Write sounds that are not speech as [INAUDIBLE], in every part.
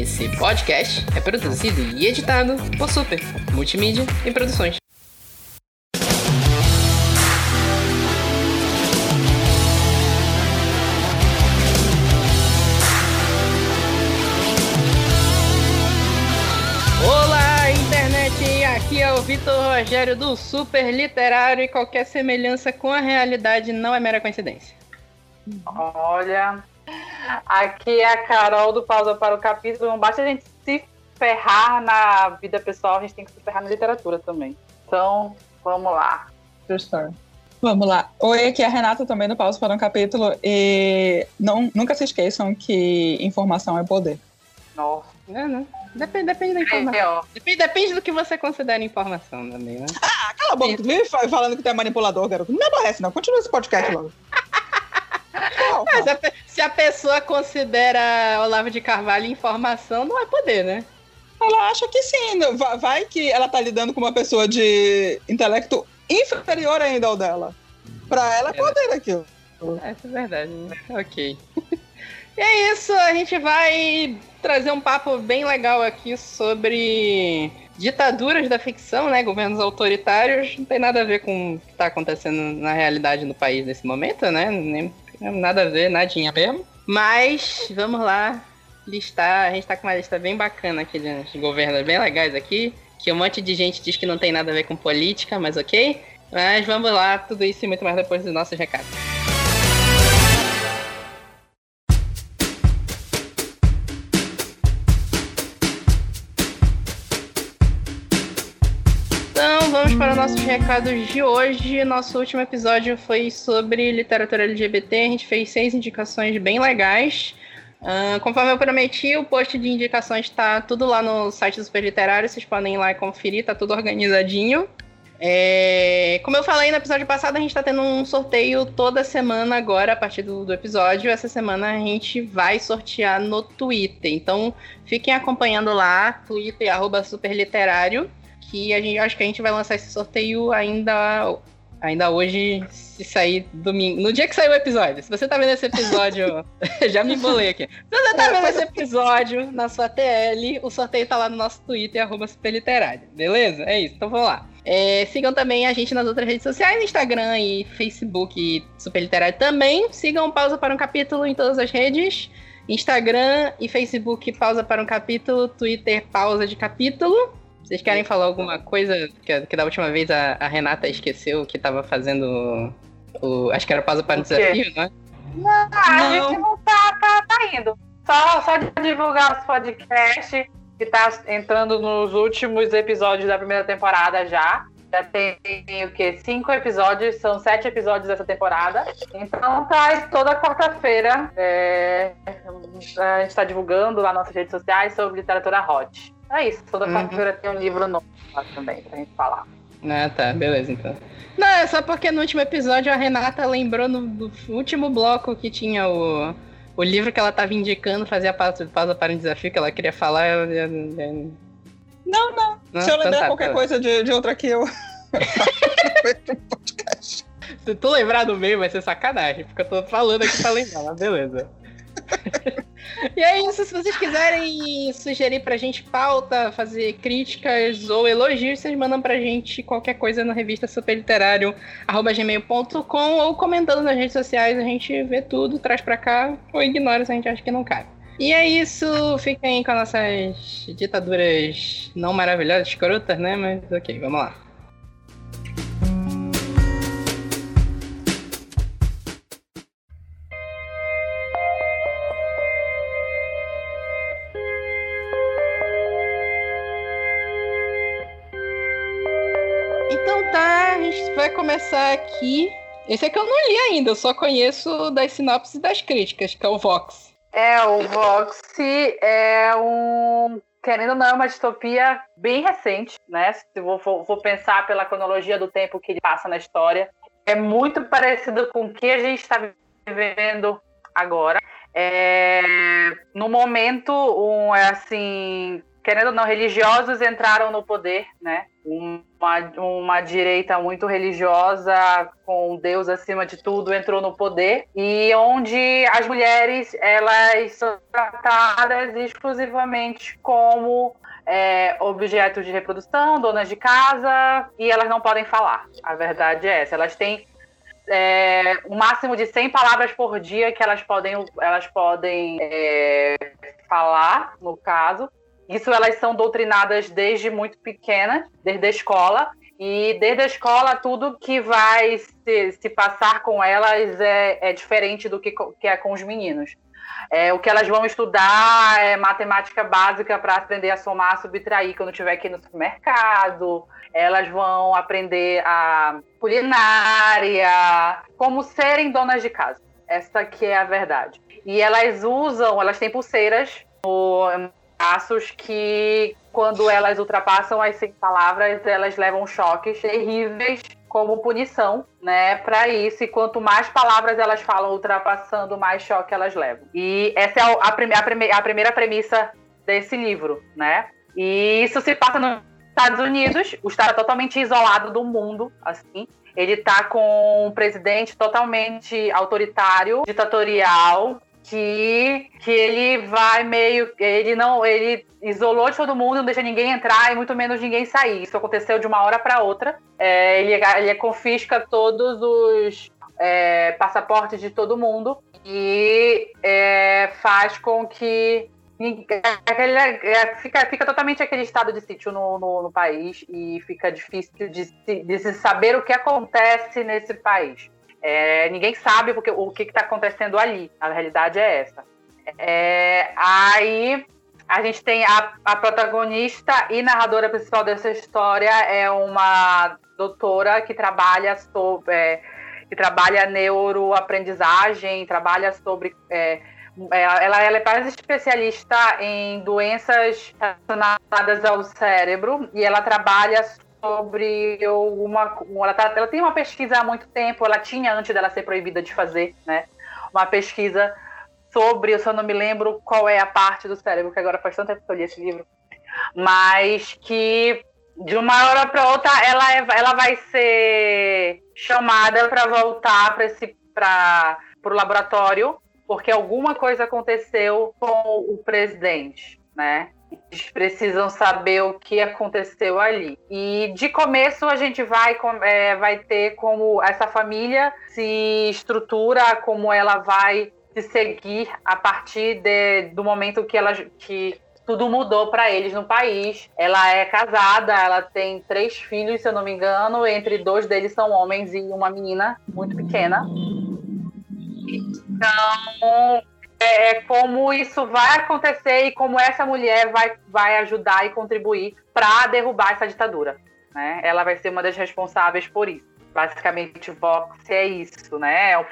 Esse podcast é produzido e editado por Super Multimídia e Produções. Aqui é o Vitor Rogério do Super Literário e qualquer semelhança com a realidade não é mera coincidência. Olha, aqui é a Carol do Pausa para o Capítulo. Não basta a gente se ferrar na vida pessoal, a gente tem que se ferrar na literatura também. Então, vamos lá. True story. Vamos lá. Oi, aqui é a Renata também do Pausa para um Capítulo. E não, nunca se esqueçam que informação é poder. Nossa. Não, não. Depende, depende da informação. É, ó. Depende, depende do que você considera informação também, né? Ah, cala a boca, tu vive fa- falando que tu é manipulador, garoto. Não me aborrece, não. Continua esse podcast logo. Mas a se a pessoa considera Olavo de Carvalho informação, não é poder, né? Ela acha que sim. va- Vai que ela tá lidando com uma pessoa de intelecto inferior ainda ao dela. Pra ela é poder aquilo. Essa é verdade, né? Ok. [LAUGHS] e é isso, a gente vai trazer um papo bem legal aqui sobre ditaduras da ficção, né? Governos autoritários. Não tem nada a ver com o que tá acontecendo na realidade no país nesse momento, né? Nem, nada a ver, nadinha mesmo. Mas vamos lá listar. A gente tá com uma lista bem bacana aqui de de governos bem legais aqui. Que um monte de gente diz que não tem nada a ver com política, mas ok. Mas vamos lá, tudo isso e muito mais depois dos nossos recados. Vamos para nossos recados de hoje. Nosso último episódio foi sobre literatura LGBT. A gente fez seis indicações bem legais. Ahn, conforme eu prometi, o post de indicações está tudo lá no site do Super Literário. Vocês podem ir lá e conferir, tá tudo organizadinho. É, Como eu falei no episódio passado, a gente está tendo um sorteio toda semana agora, a partir do, do episódio. Essa semana a gente vai sortear no Twitter. Então fiquem acompanhando lá, Twitter, arroba superliterário, que a gente acho que a gente vai lançar esse sorteio ainda, ainda hoje, se sair domingo. No dia que sair o episódio. Se você tá vendo esse episódio, [LAUGHS] já me embolei aqui. Se você tá vendo esse episódio na sua TL, o sorteio tá lá no nosso Twitter, arroba superliterário. Beleza? É isso, então vamos lá. É, sigam também a gente nas outras redes sociais, Instagram e Facebook e Super Literário também. Sigam Pausa para um Capítulo em todas as redes. Instagram e Facebook Pausa para um Capítulo, Twitter Pausa de Capítulo. Vocês querem falar alguma coisa que, que da última vez a, a Renata esqueceu que tava fazendo o. Acho que era pausa para O desafio, não é? Ah, a Não. gente não tá, tá, tá indo. Só, só de divulgar os podcasts que tá entrando nos últimos episódios da primeira temporada já. Já tem o quê? Cinco episódios, são sete episódios dessa temporada. Então tá toda quarta-feira. é, a gente tá divulgando lá nas nossas redes sociais sobre literatura hot. É isso, toda Uhum. quarta-feira tem um livro novo lá também pra gente falar. Ah, tá, beleza então. Não, é só porque no último episódio a Renata lembrou no, no último bloco que tinha o, o livro que ela tava indicando, fazia pausa, pausa para um desafio que ela queria falar. Eu, eu- eu- Não, não. Não? Se eu Então lembrar tá, qualquer tá. coisa de, de outra aqui, eu. [LAUGHS] Se tu lembrar do meio, vai ser sacanagem, porque eu tô falando aqui pra lembrar, mas beleza. [LAUGHS] e é isso, se vocês quiserem sugerir pra gente pauta, fazer críticas ou elogios, vocês mandam pra gente qualquer coisa na revista superliterário, arroba gmail.com ou comentando nas redes sociais, a gente vê tudo, traz pra cá, ou ignora se a gente acha que não cabe. E é isso, fiquem com nossas ditaduras não maravilhosas, escrotas, né? Mas ok, vamos lá. Aqui. Esse aqui eu não li ainda, eu só conheço das sinopses e das críticas, que é o Vox. É, o Vox é um. Querendo ou não, é uma distopia bem recente, né? Se eu vou, vou- vou pensar pela cronologia do tempo que ele passa na história. É muito parecido com o que a gente está vivendo agora. É, no momento, um, é assim, querendo ou não, religiosos entraram no poder, né? Uma, uma direita muito religiosa, com Deus acima de tudo, entrou no poder e onde as mulheres elas são tratadas exclusivamente como é, objetos de reprodução, donas de casa, e elas não podem falar. A verdade é essa. Elas têm é, um máximo de 100 palavras por dia que elas podem, elas podem é, falar, no caso. Isso elas são doutrinadas desde muito pequenas, desde a escola. E desde a escola, tudo que vai se, se passar com elas é, é diferente do que, que é com os meninos. É, o que elas vão estudar é matemática básica para aprender a somar, subtrair quando tiver aqui no supermercado. Elas vão aprender a culinária, como serem donas de casa. Essa que é a verdade. E elas usam, elas têm pulseiras no passos que, quando elas ultrapassam as 100 palavras, elas levam choques terríveis como punição, né, para isso. E quanto mais palavras elas falam ultrapassando, mais choque elas levam. E essa é a, prime a, prime a primeira premissa desse livro, né? E isso se passa nos Estados Unidos, o estado é totalmente isolado do mundo, assim. Ele tá com um presidente totalmente autoritário, ditatorial, que, que ele vai meio. Ele não. Ele isolou todo mundo, não deixa ninguém entrar e muito menos ninguém sair. Isso aconteceu de uma hora para outra. É, ele, ele confisca todos os é, passaportes de todo mundo e é, faz com que é, fica, fica totalmente aquele estado de sítio no, no, no país e fica difícil de, de se saber o que acontece nesse país. É, ninguém sabe porque, o que está acontecendo ali. A realidade é essa. É, aí a gente tem a, a, protagonista e narradora principal dessa história é uma doutora que trabalha sobre é, que trabalha neuroaprendizagem, trabalha sobre é, é ela, ela é mais especialista em doenças relacionadas ao cérebro e ela trabalha sobre uma. Ela, tá, ela tem uma pesquisa há muito tempo, ela tinha antes dela ser proibida de fazer, né? Uma pesquisa sobre, eu só não me lembro qual é a parte do cérebro, que agora faz tanto tempo que eu li esse livro, mas que de uma hora para outra ela, é, ela vai ser chamada para voltar para esse para o laboratório porque alguma coisa aconteceu com o presidente, né? Eles precisam saber o que aconteceu ali. E de começo a gente vai, é, vai ter como essa família se estrutura, como ela vai se seguir a partir de, do momento que ela que tudo mudou para eles no país. Ela é casada, ela tem três filhos, se eu não me engano, entre dois deles são homens e uma menina muito pequena. Então, é, é, como isso vai acontecer e como essa mulher vai, vai ajudar e contribuir para derrubar essa ditadura. Né? Ela vai ser uma das responsáveis por isso. Basicamente, Vox é isso, né? É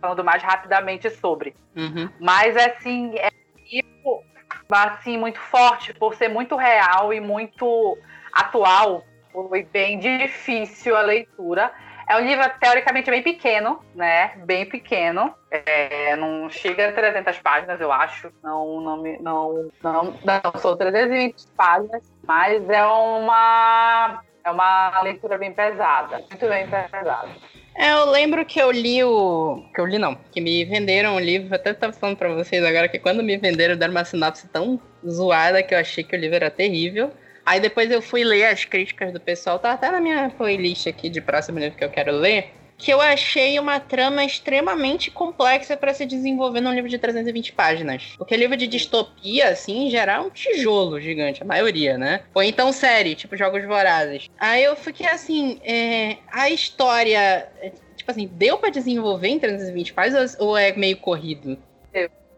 falando mais rapidamente sobre. Uhum. Mas, assim, é tipo, assim, muito forte, por ser muito real e muito atual. Foi bem difícil a leitura. É um livro teoricamente bem pequeno, né? Bem pequeno. É, não chega a 300 páginas, eu acho. Não, não, não, não, não, são 320 páginas, mas é uma é uma leitura bem pesada, muito bem pesada. É, eu lembro que eu li o. Que eu li não, que me venderam o livro, até tava falando pra vocês agora que quando me venderam deram uma sinopse tão zoada que eu achei que o livro era terrível. Aí depois eu fui ler as críticas do pessoal, tá até na minha playlist aqui de próximo livro que eu quero ler, que eu achei uma trama extremamente complexa para se desenvolver num livro de 320 páginas. Porque livro de distopia, assim, em geral, é um tijolo gigante, a maioria, né? Ou então série, tipo Jogos Vorazes. Aí eu fiquei assim, é, a história, é, tipo assim, deu para desenvolver em 320 páginas ou é meio corrido?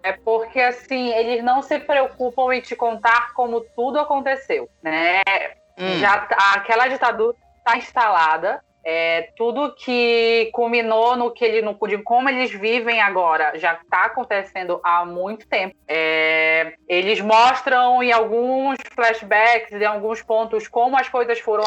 É porque, assim, eles não se preocupam em te contar como tudo aconteceu, né? Hum. Já tá, aquela ditadura está instalada, é, tudo que culminou no que ele, no, de como eles vivem agora já está acontecendo há muito tempo. É, eles mostram em alguns flashbacks, em alguns pontos, como as coisas foram,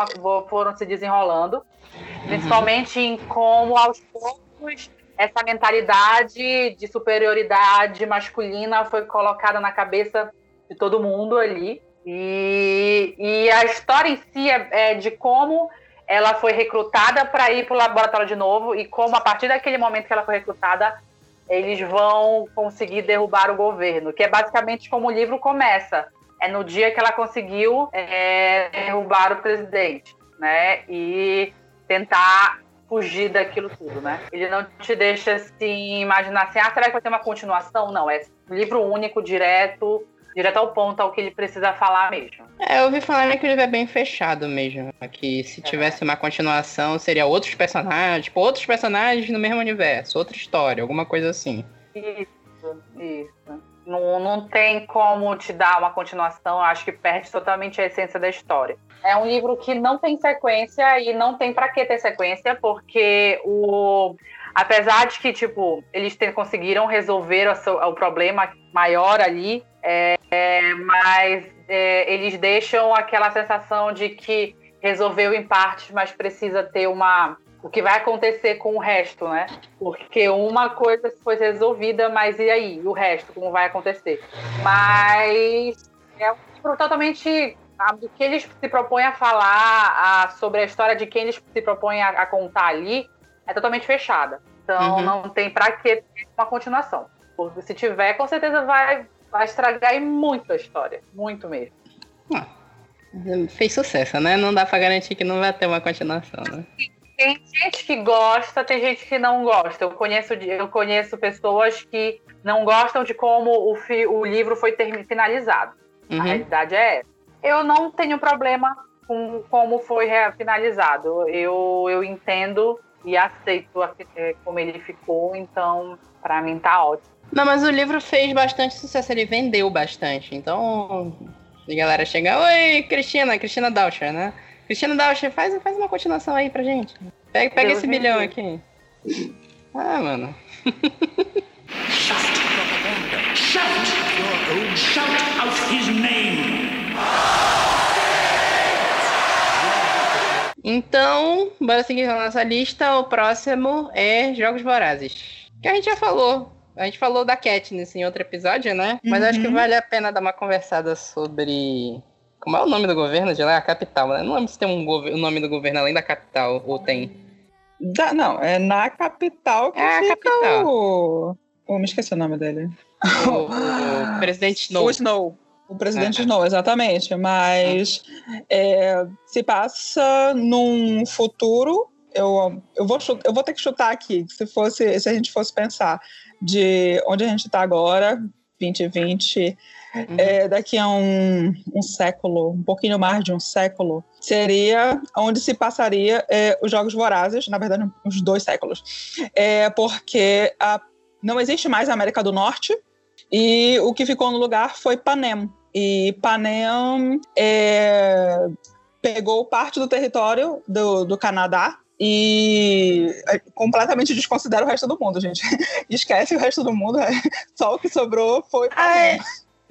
foram se desenrolando, uhum. principalmente em como aos poucos essa mentalidade de superioridade masculina foi colocada na cabeça de todo mundo ali. E, e a história em si é, é de como ela foi recrutada para ir para o laboratório de novo e como a partir daquele momento que ela foi recrutada eles vão conseguir derrubar o governo, que é basicamente como o livro começa. É no dia que ela conseguiu é, derrubar o presidente, né? E tentar fugir daquilo tudo, né? Ele não te deixa assim imaginar assim, ah, será que vai ter uma continuação? Não, é livro único, direto, direto ao ponto, ao que ele precisa falar mesmo. É, eu ouvi falar que o livro é bem fechado mesmo. Que se é. tivesse uma continuação, seria outros personagens, tipo, outros personagens no mesmo universo, outra história, alguma coisa assim. Isso, isso. Não, não tem como te dar uma continuação, acho que perde totalmente a essência da história. É um livro que não tem sequência e não tem para que ter sequência, porque o apesar de que tipo eles ter, conseguiram resolver o, o, problema maior ali, é, é, mas é, eles deixam aquela sensação de que resolveu em partes, mas precisa ter uma o que vai acontecer com o resto, né? Porque uma coisa foi resolvida, mas e aí? O resto, como vai acontecer? Mas é totalmente. O que eles se propõem a falar a, sobre a história de quem eles se propõem a, a contar ali é totalmente fechada. Então uhum. não tem para que ter uma continuação. Porque se tiver, com certeza vai, vai estragar muito a história. Muito mesmo. Ah, fez sucesso, né? Não dá para garantir que não vai ter uma continuação, né? Tem gente que gosta, tem gente que não gosta. Eu conheço, eu conheço pessoas que não gostam de como o, fi, o livro foi ter, finalizado. Uhum. A realidade é essa. Eu não tenho problema com como foi finalizado. Eu, eu entendo e aceito é, como ele ficou, então para mim tá ótimo. Não, mas o livro fez bastante sucesso, ele vendeu bastante. Então, a galera chega, oi, Cristina, Cristina Dauscher, né? Cristina Daucher, faz, faz uma continuação aí pra gente. Pega, pega esse milhão aqui. Ah, mano. Shout propaganda. Shout your own. Shout out his name. Então, bora seguir a nossa lista. O próximo é Jogos Vorazes. Que a gente já falou. A gente falou da Katniss em outro episódio, né? Mas uhum. acho que uhum. vale a pena dar uma conversada sobre como é o nome do governo de lá? A capital, né? Não lembro se tem um o nome do governo além da capital, ou tem. Da, não, é na capital que é a capital. o... Oh, me esqueci o nome dele. O, o [LAUGHS] presidente Snow. O Snow. O presidente ah, Snow, exatamente. Mas é, se passa num futuro. Eu, eu, vou, eu vou ter que chutar aqui, se fosse se a gente fosse pensar de onde a gente está agora, 2020, uhum. é, daqui a um, um, século, um pouquinho mais de um século, seria onde se passaria é, os Jogos Vorazes, na verdade, uns dois séculos. É, porque a, não existe mais a América do Norte e o que ficou no lugar foi Panem. E Panem é, pegou parte do território do, do Canadá e é, completamente desconsidera o resto do mundo, gente. [LAUGHS] Esquece o resto do mundo, é, só o que sobrou foi. É.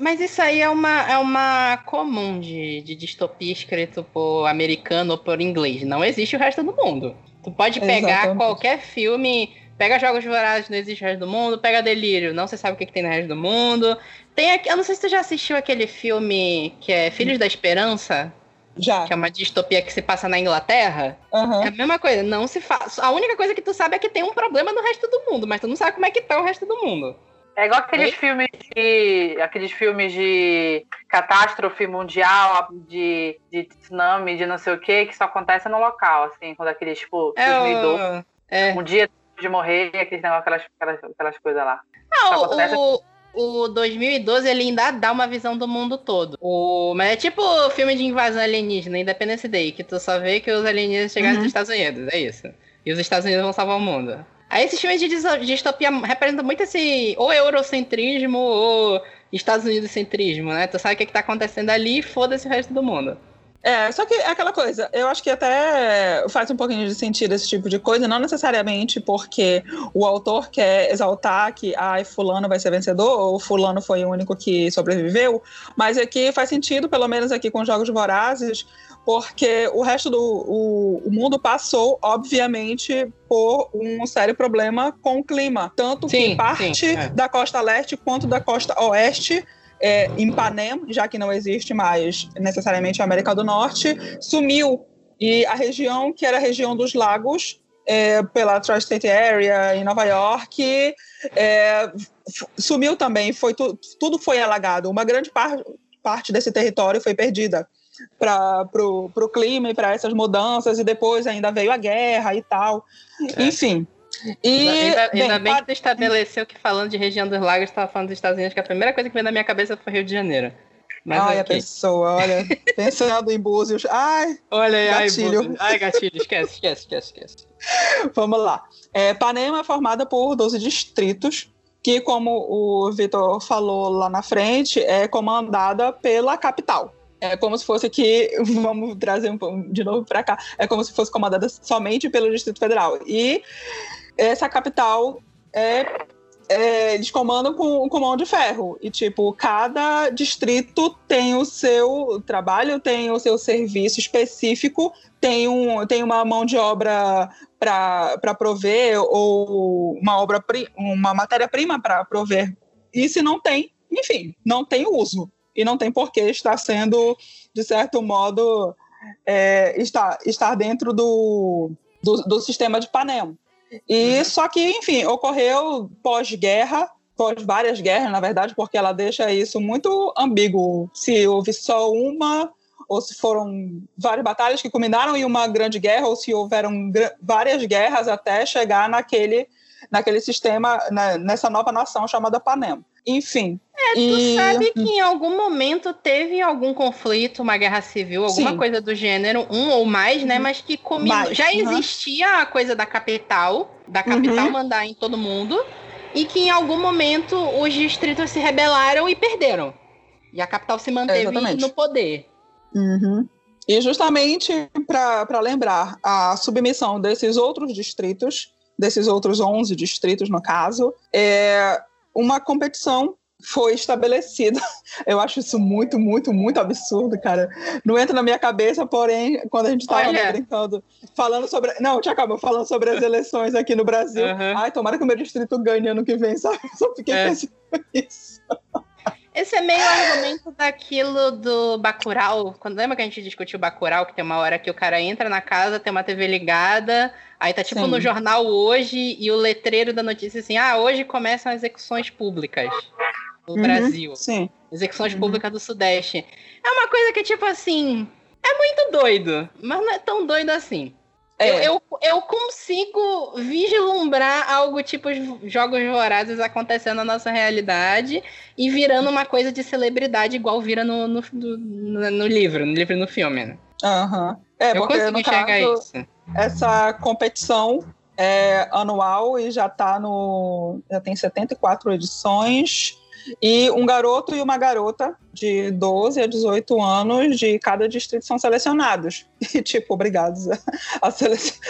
Mas isso aí é uma, é uma comum de, de distopia escrito por americano ou por inglês. Não existe o resto do mundo. Tu pode pegar Exatamente. qualquer filme, pega Jogos Vorazes, não existe o resto do mundo, pega Delírio, não se sabe o que, que tem no resto do mundo. Tem aqui, eu não sei se tu já assistiu aquele filme que é Filhos da Esperança. Já. Que é uma distopia que se passa na Inglaterra. Uhum. É a mesma coisa. Não se faz. A única coisa que tu sabe é que tem um problema no resto do mundo, mas tu não sabe como é que tá o resto do mundo. É igual aqueles filmes de. aqueles filmes de catástrofe mundial, de, de tsunami, de não sei o que, que só acontece no local, assim, quando aqueles, tipo, é 2012, é. um dia de morrer, aqueles negócios, aquelas, aquelas, aquelas coisas lá. Não, o, o 2012 ele ainda dá uma visão do mundo todo. O, mas é tipo filme de invasão alienígena, Independence Day, que tu só vê que os alienígenas chegaram uhum. nos Estados Unidos, é isso. E os Estados Unidos vão salvar o mundo. Aí esses filmes de distopia representam muito esse ou eurocentrismo ou Estados Unidos centrismo, né? Tu sabe o que, é que tá acontecendo ali e foda-se o resto do mundo. É, só que é aquela coisa, eu acho que até faz um pouquinho de sentido esse tipo de coisa, não necessariamente porque o autor quer exaltar que ah, fulano vai ser vencedor, ou fulano foi o único que sobreviveu, mas é faz sentido, pelo menos aqui com Jogos Vorazes, porque o resto do o, o mundo passou, obviamente, por um sério problema com o clima. Tanto sim, que parte sim, é. da costa leste quanto da costa oeste é, em Panem, já que não existe mais necessariamente a América do Norte, sumiu. E a região, que era a região dos lagos, é, pela Tri-State Area em Nova York, é, sumiu também, foi tu, tudo foi alagado. Uma grande par, parte desse território foi perdida para o clima e para essas mudanças, e depois ainda veio a guerra e tal. É. Enfim. E, ainda, bem, ainda bem que tu estabeleceu que falando de região dos lagos, estava falando dos Estados Unidos, que a primeira coisa que veio na minha cabeça foi Rio de Janeiro. Mas ai, okay. a pessoa, olha, [LAUGHS] pensando em Búzios. Ai, olha aí, gatilho. Ai, ai, gatilho, esquece, esquece, esquece, esquece. [LAUGHS] Vamos lá. É, Panema é formada por 12 distritos, que, como o Vitor falou lá na frente, é comandada pela capital. É como se fosse que, [LAUGHS] vamos trazer um de novo para cá, é como se fosse comandada somente pelo Distrito Federal. E essa capital é, é, eles comandam com, mão de ferro. E, tipo, cada distrito tem o seu trabalho, tem o seu serviço específico, tem, um, tem uma mão de obra para prover, ou uma obra uma matéria-prima para prover. E se não tem, enfim, não tem uso. E não tem por que estar sendo, de certo modo, é, estar, estar dentro do, do, do sistema de Panem. E uhum. só que, enfim, ocorreu pós-guerra, pós várias guerras, na verdade, porque ela deixa isso muito ambíguo. Se houve só uma, ou se foram várias batalhas que culminaram em uma grande guerra, ou se houveram várias guerras até chegar naquele, naquele sistema, na, nessa nova nação chamada Panem. Enfim. É, tu e... sabe que em algum momento teve algum conflito, uma guerra civil, alguma Sim. coisa do gênero, um ou mais, né? Uhum. Mas que combinou. Já uhum. existia a coisa da capital, da capital uhum. mandar em todo mundo, e que em algum momento os distritos se rebelaram e perderam. E a capital se manteve é, no poder. Uhum. E justamente para lembrar a submissão desses outros distritos, desses outros 11 distritos, no caso, é, uma competição foi estabelecida. [LAUGHS] Eu acho isso muito, muito, muito absurdo, cara. Não entra na minha cabeça, porém, quando a gente estava né, brincando, falando sobre. Não, te acabou falando sobre as eleições aqui no Brasil. Uhum. Ai, tomara que o meu distrito ganhe ano que vem, sabe? [LAUGHS] Só fiquei é. pensando nisso. Esse é meio argumento daquilo do Bacurau. Quando lembra que a gente discutiu o Bacurau, que tem uma hora que o cara entra na casa, tem uma TV ligada, aí tá tipo Sim. no jornal hoje e o letreiro da notícia assim: "Ah, hoje começam as execuções públicas no uhum, Brasil". Sim. Execuções uhum. públicas do Sudeste. É uma coisa que tipo assim, é muito doido, mas não é tão doido assim. É. Eu, eu, eu, consigo vislumbrar algo tipo jogos vorazes acontecendo na nossa realidade e virando uma coisa de celebridade igual vira no, no, no, no livro, no livro e no filme. Né? Uhum. É, eu porque no caso, isso. essa competição é anual e já tá no. Já tem 74 edições. E um garoto e uma garota de 12 a 18 anos de cada distrito são selecionados. [LAUGHS] E, tipo, obrigados a,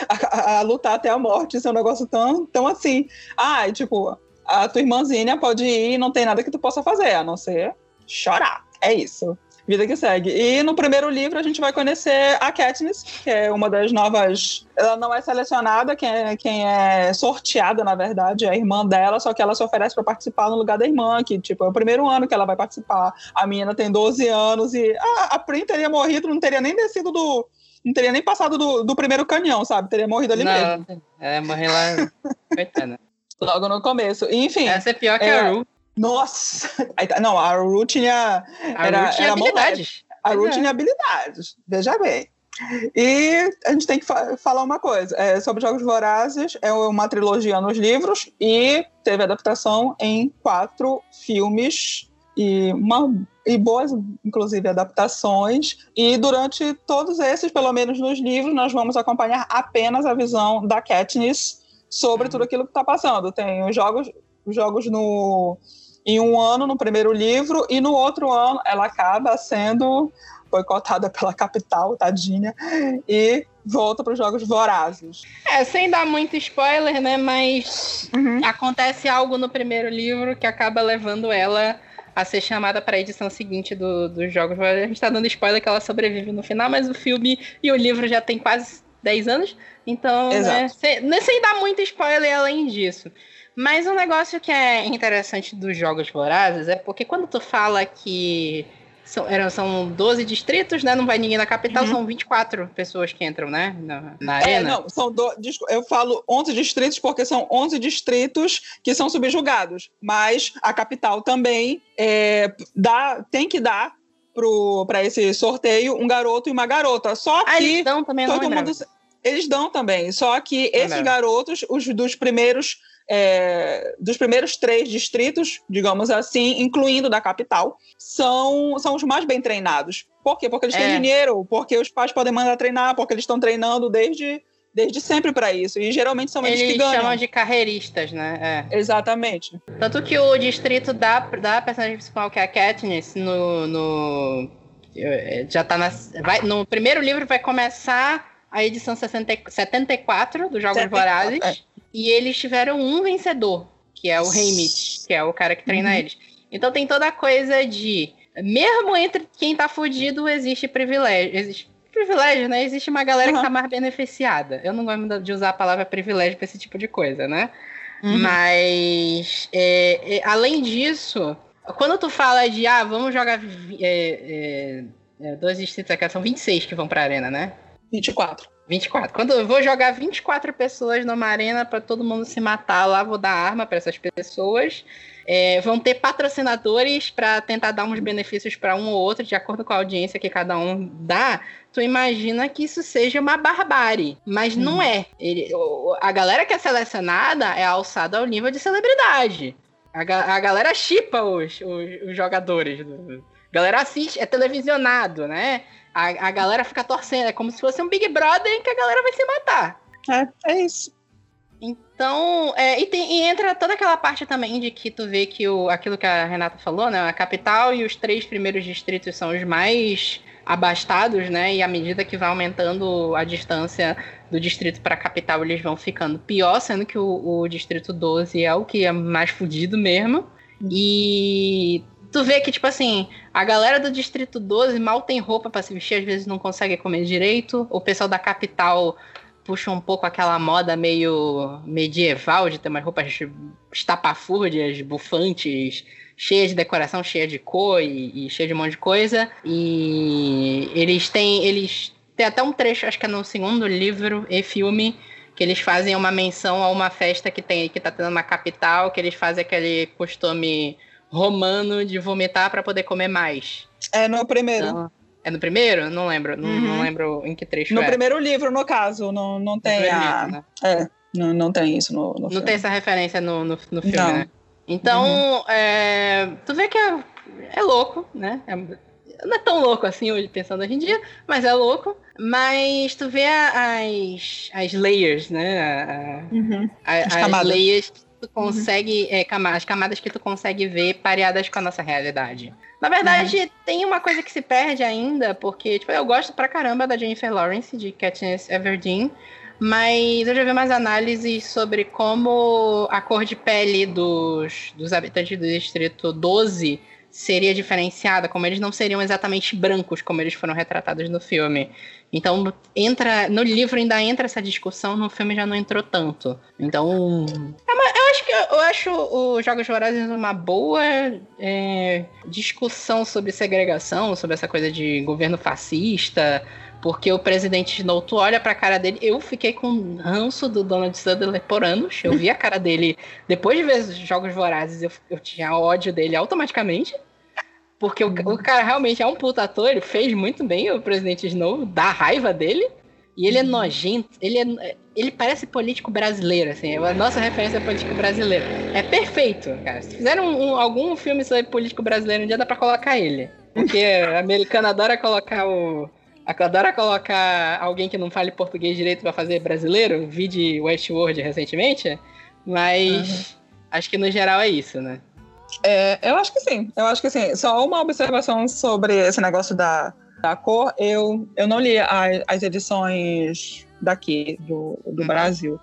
a, a, lutar até a morte. Isso é um negócio tão, tão assim. Ah, e, tipo, a tua irmãzinha pode ir e não tem nada que tu possa fazer, a não ser chorar. É isso vida que segue. E no primeiro livro a gente vai conhecer a Katniss, que é uma das novas. Ela não é selecionada, quem é, quem é sorteada, na verdade, é a irmã dela, só que ela se oferece para participar no lugar da irmã, que, tipo, é o primeiro ano que ela vai participar. A menina tem 12 anos e a, a Prim teria morrido, não teria nem descido do. Não teria nem passado do, do primeiro canhão, sabe? Teria morrido ali não, mesmo. É, morrer lá. Coitada. Logo no começo. Enfim. Essa é pior que é, a Ru. Nossa! [LAUGHS] Tá, não, a Ru tinha. A era, Ru tinha era habilidades. A Ru é. tinha habilidades, veja bem. E a gente tem que fa falar uma coisa é, sobre Jogos Vorazes. É uma trilogia nos livros e teve adaptação em quatro filmes e, uma, e boas, inclusive, adaptações. E durante todos esses, pelo menos nos livros, nós vamos acompanhar apenas a visão da Katniss sobre tudo aquilo que está passando. Tem os jogos, os jogos no em um ano no primeiro livro e no outro ano ela acaba sendo boicotada pela capital, tadinha, e volta para os Jogos Vorazes. É, sem dar muito spoiler, né? Mas uhum. acontece algo no primeiro livro que acaba levando ela a ser chamada para a edição seguinte do, dos Jogos Vorazes. A gente está dando spoiler que ela sobrevive no final, mas o filme e o livro já tem quase 10 anos, então, né, sem, sem dar muito spoiler além disso. Mas um negócio que é interessante dos Jogos Vorazes é porque quando tu fala que são, eram, são 12 distritos, né? Não vai ninguém na capital, uhum. são 24 pessoas que entram, né? Na, na é, arena. Não, são do, eu falo 11 distritos porque são 11 distritos que são subjugados. Mas a capital também é, dá, tem que dar para esse sorteio um garoto e uma garota. Só ah, que. Eles dão também, todo mundo, Eles dão também. Só que esses garotos, os dos primeiros é, dos primeiros três distritos, digamos assim, incluindo da capital, são, são os mais bem treinados. Por quê? Porque eles têm é. dinheiro, porque os pais podem mandar treinar, porque eles estão treinando desde, desde sempre para isso. E geralmente são eles, eles que ganham. Eles chamam de carreiristas, né? É. Exatamente. Tanto que o distrito da, da personagem principal, que é a Katniss, no, no já tá na, vai, no primeiro livro vai começar a edição 60, 74 dos Jogos 74, Vorazes. É. E eles tiveram um vencedor, que é o Heimit, que é o cara que treina uhum. eles. Então tem toda a coisa de. Mesmo entre quem tá fudido, existe privilégio. Existe privilégio, né? Existe uma galera uhum. que tá mais beneficiada. Eu não gosto de usar a palavra privilégio pra esse tipo de coisa, né? Uhum. Mas, é, é, além disso, quando tu fala de, ah, vamos jogar é, é, é dois distritos aqui, são 26 que vão pra arena, né? 24. 24. Quando eu vou jogar 24 pessoas numa arena para todo mundo se matar lá, vou dar arma para essas pessoas. É, vão ter patrocinadores para tentar dar uns benefícios para um ou outro, de acordo com a audiência que cada um dá. Tu imagina que isso seja uma barbárie, mas hum. não é. Ele, a galera que é selecionada é alçada ao nível de celebridade. A, a galera chipa os, os, os jogadores. A galera assiste, é televisionado, né? A, a galera fica torcendo, é como se fosse um Big Brother em que a galera vai se matar. É, é isso. Então, é, e, tem, e, entra toda aquela parte também de que tu vê que o, aquilo que a Renata falou, né? A capital e os três primeiros distritos são os mais abastados, né? E à medida que vai aumentando a distância do distrito para a capital, eles vão ficando pior, sendo que o, o distrito 12 é o que é mais fudido mesmo. E tu vê que, tipo assim, a galera do Distrito 12 mal tem roupa para se vestir, às vezes não consegue comer direito. O pessoal da capital puxa um pouco aquela moda meio medieval de ter umas roupas estapafúrdias, bufantes, cheias de decoração, cheia de cor e, e cheia de um monte de coisa. E eles têm. Eles tem até um trecho, acho que é no segundo livro e filme, que eles fazem uma menção a uma festa que tem que tá tendo na capital, que eles fazem aquele costume romano de vomitar para poder comer mais. É no primeiro. Então, é no primeiro? Não lembro. Não, uhum. não lembro em que trecho No é. primeiro livro, no caso. Não, não tem a... Livro, né? É, não, não tem isso no, no Não filme. tem essa referência no, no, no filme, não. né? Então, uhum. é, tu vê que é, é louco, né? É, não é tão louco assim hoje, pensando hoje em dia, mas é louco. Mas tu vê as, as layers, né? A, uhum. a, as, as layers tu consegue. Uhum. É, as camadas que tu consegue ver pareadas com a nossa realidade. Na verdade, uhum. tem uma coisa que se perde ainda, porque, tipo, eu gosto pra caramba da Jennifer Lawrence, de Katniss Everdeen, mas eu já vi umas análises sobre como a cor de pele dos, dos habitantes do Distrito 12 seria diferenciada, como eles não seriam exatamente brancos como eles foram retratados no filme. Então, entra no livro ainda entra essa discussão, no filme já não entrou tanto. Então, é uma, eu acho que eu acho os Jogos Vorazes uma boa é, discussão sobre segregação, sobre essa coisa de governo fascista, porque o presidente Snow, tu olha pra cara dele, eu fiquei com ranço do Donald Sutherland por anos. Eu vi a cara dele, depois de ver os Jogos Vorazes, eu, eu tinha ódio dele automaticamente. Porque o, o, cara realmente é um puta ator, ele fez muito bem o presidente Snow, dá raiva dele. E ele é uhum. nojento, ele, é, ele parece político brasileiro, assim, a nossa referência é político brasileiro. É perfeito, cara. Se fizeram um, um, algum filme sobre político brasileiro um dia, dá pra colocar ele. Porque a americana adora colocar o, Adora colocar alguém que não fale português direito para fazer brasileiro, vi de Westworld recentemente, mas uhum. acho que no geral é isso, né? É, eu acho que sim, eu acho que sim. Só uma observação sobre esse negócio da, da cor, eu, eu não li a, as edições daqui, do, do uhum. Brasil,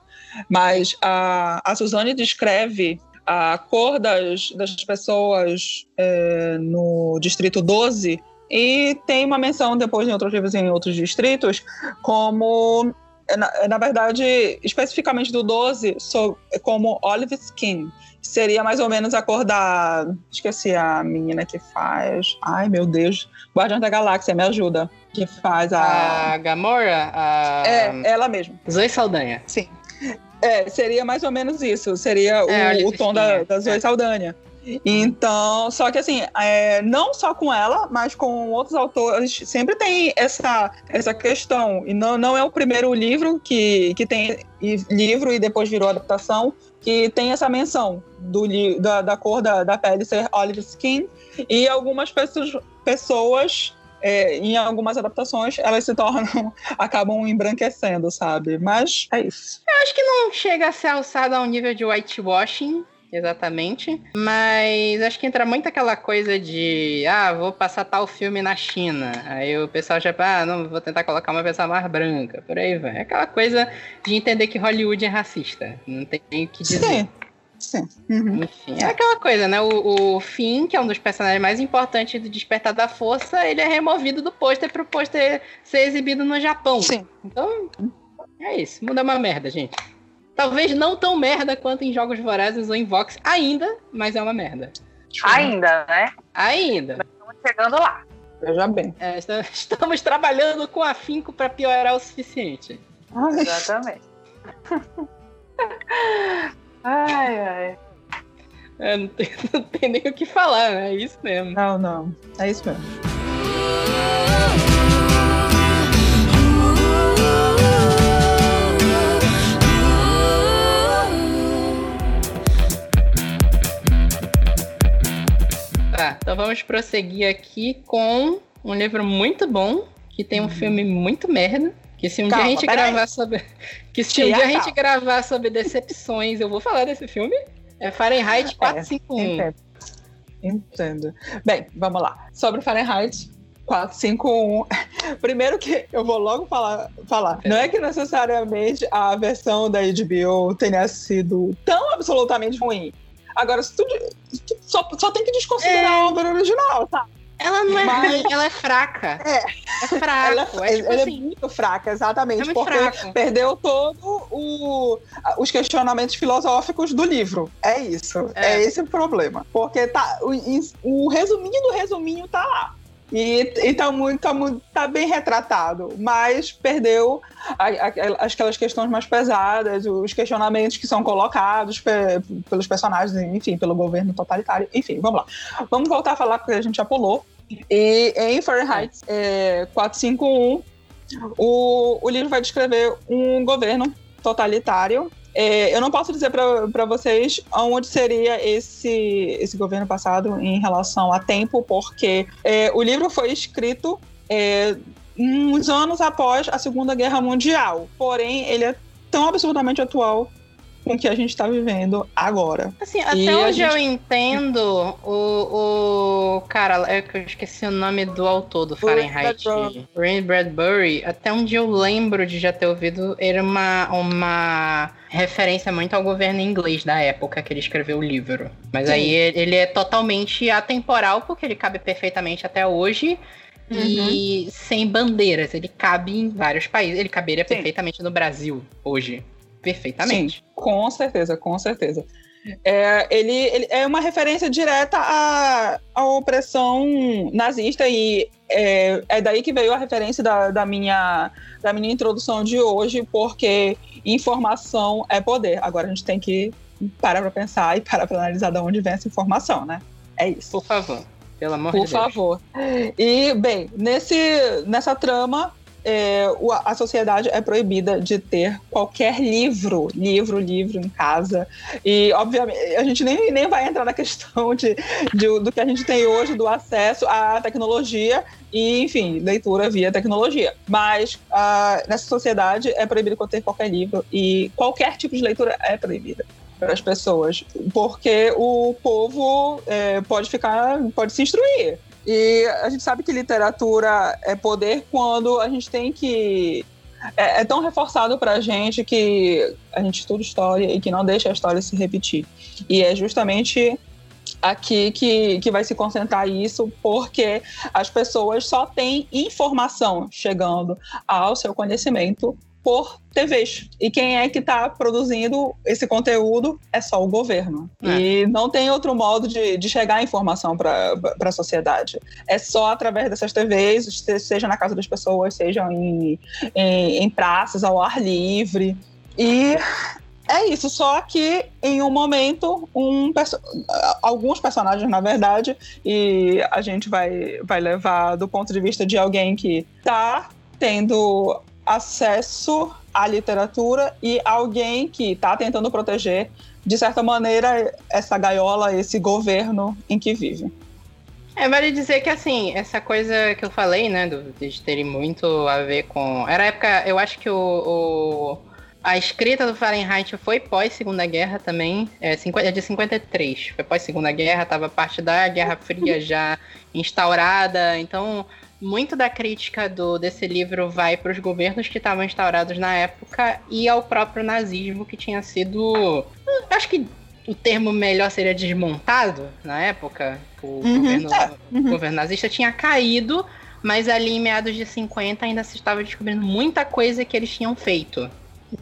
mas a, a Suzane descreve a cor das, das pessoas é, no Distrito 12 e tem uma menção depois em outros livros em outros distritos, como na, na verdade, especificamente do 12, sou como Olive Skin. Seria mais ou menos a cor da. Esqueci a menina que faz. Ai, meu Deus. Guardião da Galáxia, me ajuda. Que faz a. A Gamora? A... É, ela mesma. Zoe Saldanha. Sim. É, seria mais ou menos isso. Seria é, o, o tom da, da Zoe é. Saldanha. Então, só que assim, é, não só com ela, mas com outros autores, sempre tem essa, essa questão. E não, não é o primeiro livro que, que tem livro e depois virou adaptação, que tem essa menção do, da, da cor da, da pele ser olive skin. E algumas pessoas, pessoas é, em algumas adaptações, elas se tornam, [LAUGHS] acabam embranquecendo, sabe? Mas é isso. Eu acho que não chega a ser alçada ao nível de whitewashing, Exatamente. Mas acho que entra muito aquela coisa de, ah, vou passar tal filme na China. Aí o pessoal já, ah, não, vou tentar colocar uma pessoa mais branca. Por aí vai. É aquela coisa de entender que Hollywood é racista. Não tem o que dizer. Sim. Sim. Uhum. Enfim, é aquela coisa, né? O, o Finn, que é um dos personagens mais importantes do Despertar da Força, ele é removido do pôster pro pôster ser exibido no Japão. Sim. Então, é isso. Muda uma merda, gente. Talvez não tão merda quanto em Jogos Vorazes ou em Vox ainda, mas é uma merda. Ainda, né? Ainda. Estamos chegando lá. Veja bem. É, [LAUGHS] estamos trabalhando com afinco para piorar o suficiente. Ai. Exatamente. [LAUGHS] ai, ai. É, não, tem, [LAUGHS] não tem nem o que falar, né? É isso mesmo. Não, não. É isso mesmo. Tá, então vamos prosseguir aqui com um livro muito bom, que tem um uhum. filme muito merda. Que se um calma, [LAUGHS] dia a gente gravar aí. sobre. Que se um dia a gente gravar sobre decepções, eu vou falar desse filme. É Fahrenheit 451. É, entendo. entendo. Bem, vamos lá. Sobre Fahrenheit 451. [LAUGHS] Primeiro que eu vou logo falar, falar. Não é que necessariamente a versão da HBO tenha sido tão absolutamente ruim. Agora, se tu, só, só tem que desconsiderar é. a obra original, tá? Ela não é Mas... ruim, ela é fraca. É. É fraca. Ela, é, é, tipo ela é assim, é muito fraca, exatamente. É muito porque fraco. perdeu todo o, os questionamentos filosóficos do livro. É isso. É, é esse o problema. Porque tá, o, o resuminho do resuminho tá lá. E, e tá, muito, tá, muito, tá bem retratado, mas perdeu a, a, aquelas questões mais pesadas, os questionamentos que são colocados pe, pelos personagens, enfim, pelo governo totalitário. Enfim, vamos lá. Vamos voltar a falar porque a gente já pulou. E em Fahrenheit é, 451, o, o livro vai descrever um governo totalitário é, eu não posso dizer para vocês onde seria esse, esse governo passado em relação a tempo, porque é, o livro foi escrito é, uns anos após a Segunda Guerra Mundial. Porém, ele é tão absurdamente atual com o que a gente está vivendo agora. Assim, até e onde gente... eu entendo, o, o cara, é que eu esqueci o nome do autor do Fahrenheit, Ray Bradbury, até onde eu lembro de já ter ouvido, era uma, uma referência muito ao governo inglês da época que ele escreveu o livro. Mas Sim. aí ele é totalmente atemporal, porque ele cabe perfeitamente até hoje. Uhum. E sem bandeiras, ele cabe em vários países. Ele caberia Sim. perfeitamente no Brasil hoje perfeitamente. Sim, com certeza, com certeza. É, ele, ele, é uma referência direta à, à opressão nazista e é, é, daí que veio a referência da, da, minha, da minha introdução de hoje, porque informação é poder. Agora a gente tem que parar para pensar e parar para analisar de onde vem essa informação, né? É isso. Por favor. Pelo amor Por de Deus. Por favor. E, bem, nesse, nessa trama, é, a sociedade é proibida de ter qualquer livro, livro, livro em casa. E, obviamente, a gente nem, nem vai entrar na questão de, de, do que a gente tem hoje, do acesso à tecnologia e, enfim, leitura via tecnologia. Mas uh, nessa sociedade é proibido ter qualquer livro e qualquer tipo de leitura é proibida para as pessoas, porque o povo é, pode ficar, pode se instruir. E a gente sabe que literatura é poder quando a gente tem que. É, é tão reforçado para a gente que a gente estuda história e que não deixa a história se repetir. E é justamente aqui que, que vai se concentrar isso, porque as pessoas só têm informação chegando ao seu conhecimento por TVs. E quem é que está produzindo esse conteúdo é só o governo. É. E não tem outro modo de, de chegar a informação para a sociedade. É só através dessas TVs, seja na casa das pessoas, seja em, em, em praças, ao ar livre. E é isso, só que em um momento, um perso alguns personagens, na verdade, e a gente vai, vai levar do ponto de vista de alguém que está tendo acesso à literatura e alguém que está tentando proteger, de certa maneira, essa gaiola, esse governo em que vive. É, vale dizer que, assim, essa coisa que eu falei, né, do, de terem muito a ver com... Era a época, eu acho que o, o a escrita do Fahrenheit foi pós Segunda Guerra também, é, 50, é de 53. Foi pós Segunda Guerra, estava parte da Guerra Fria [LAUGHS] já instaurada. Então, muito da crítica do, desse livro vai para os governos que estavam instaurados na época e ao próprio nazismo que tinha sido, acho que o termo melhor seria desmontado na época. O, uhum, governo, é. uhum. o governo nazista tinha caído, mas ali em meados de 50 ainda se estava descobrindo muita coisa que eles tinham feito.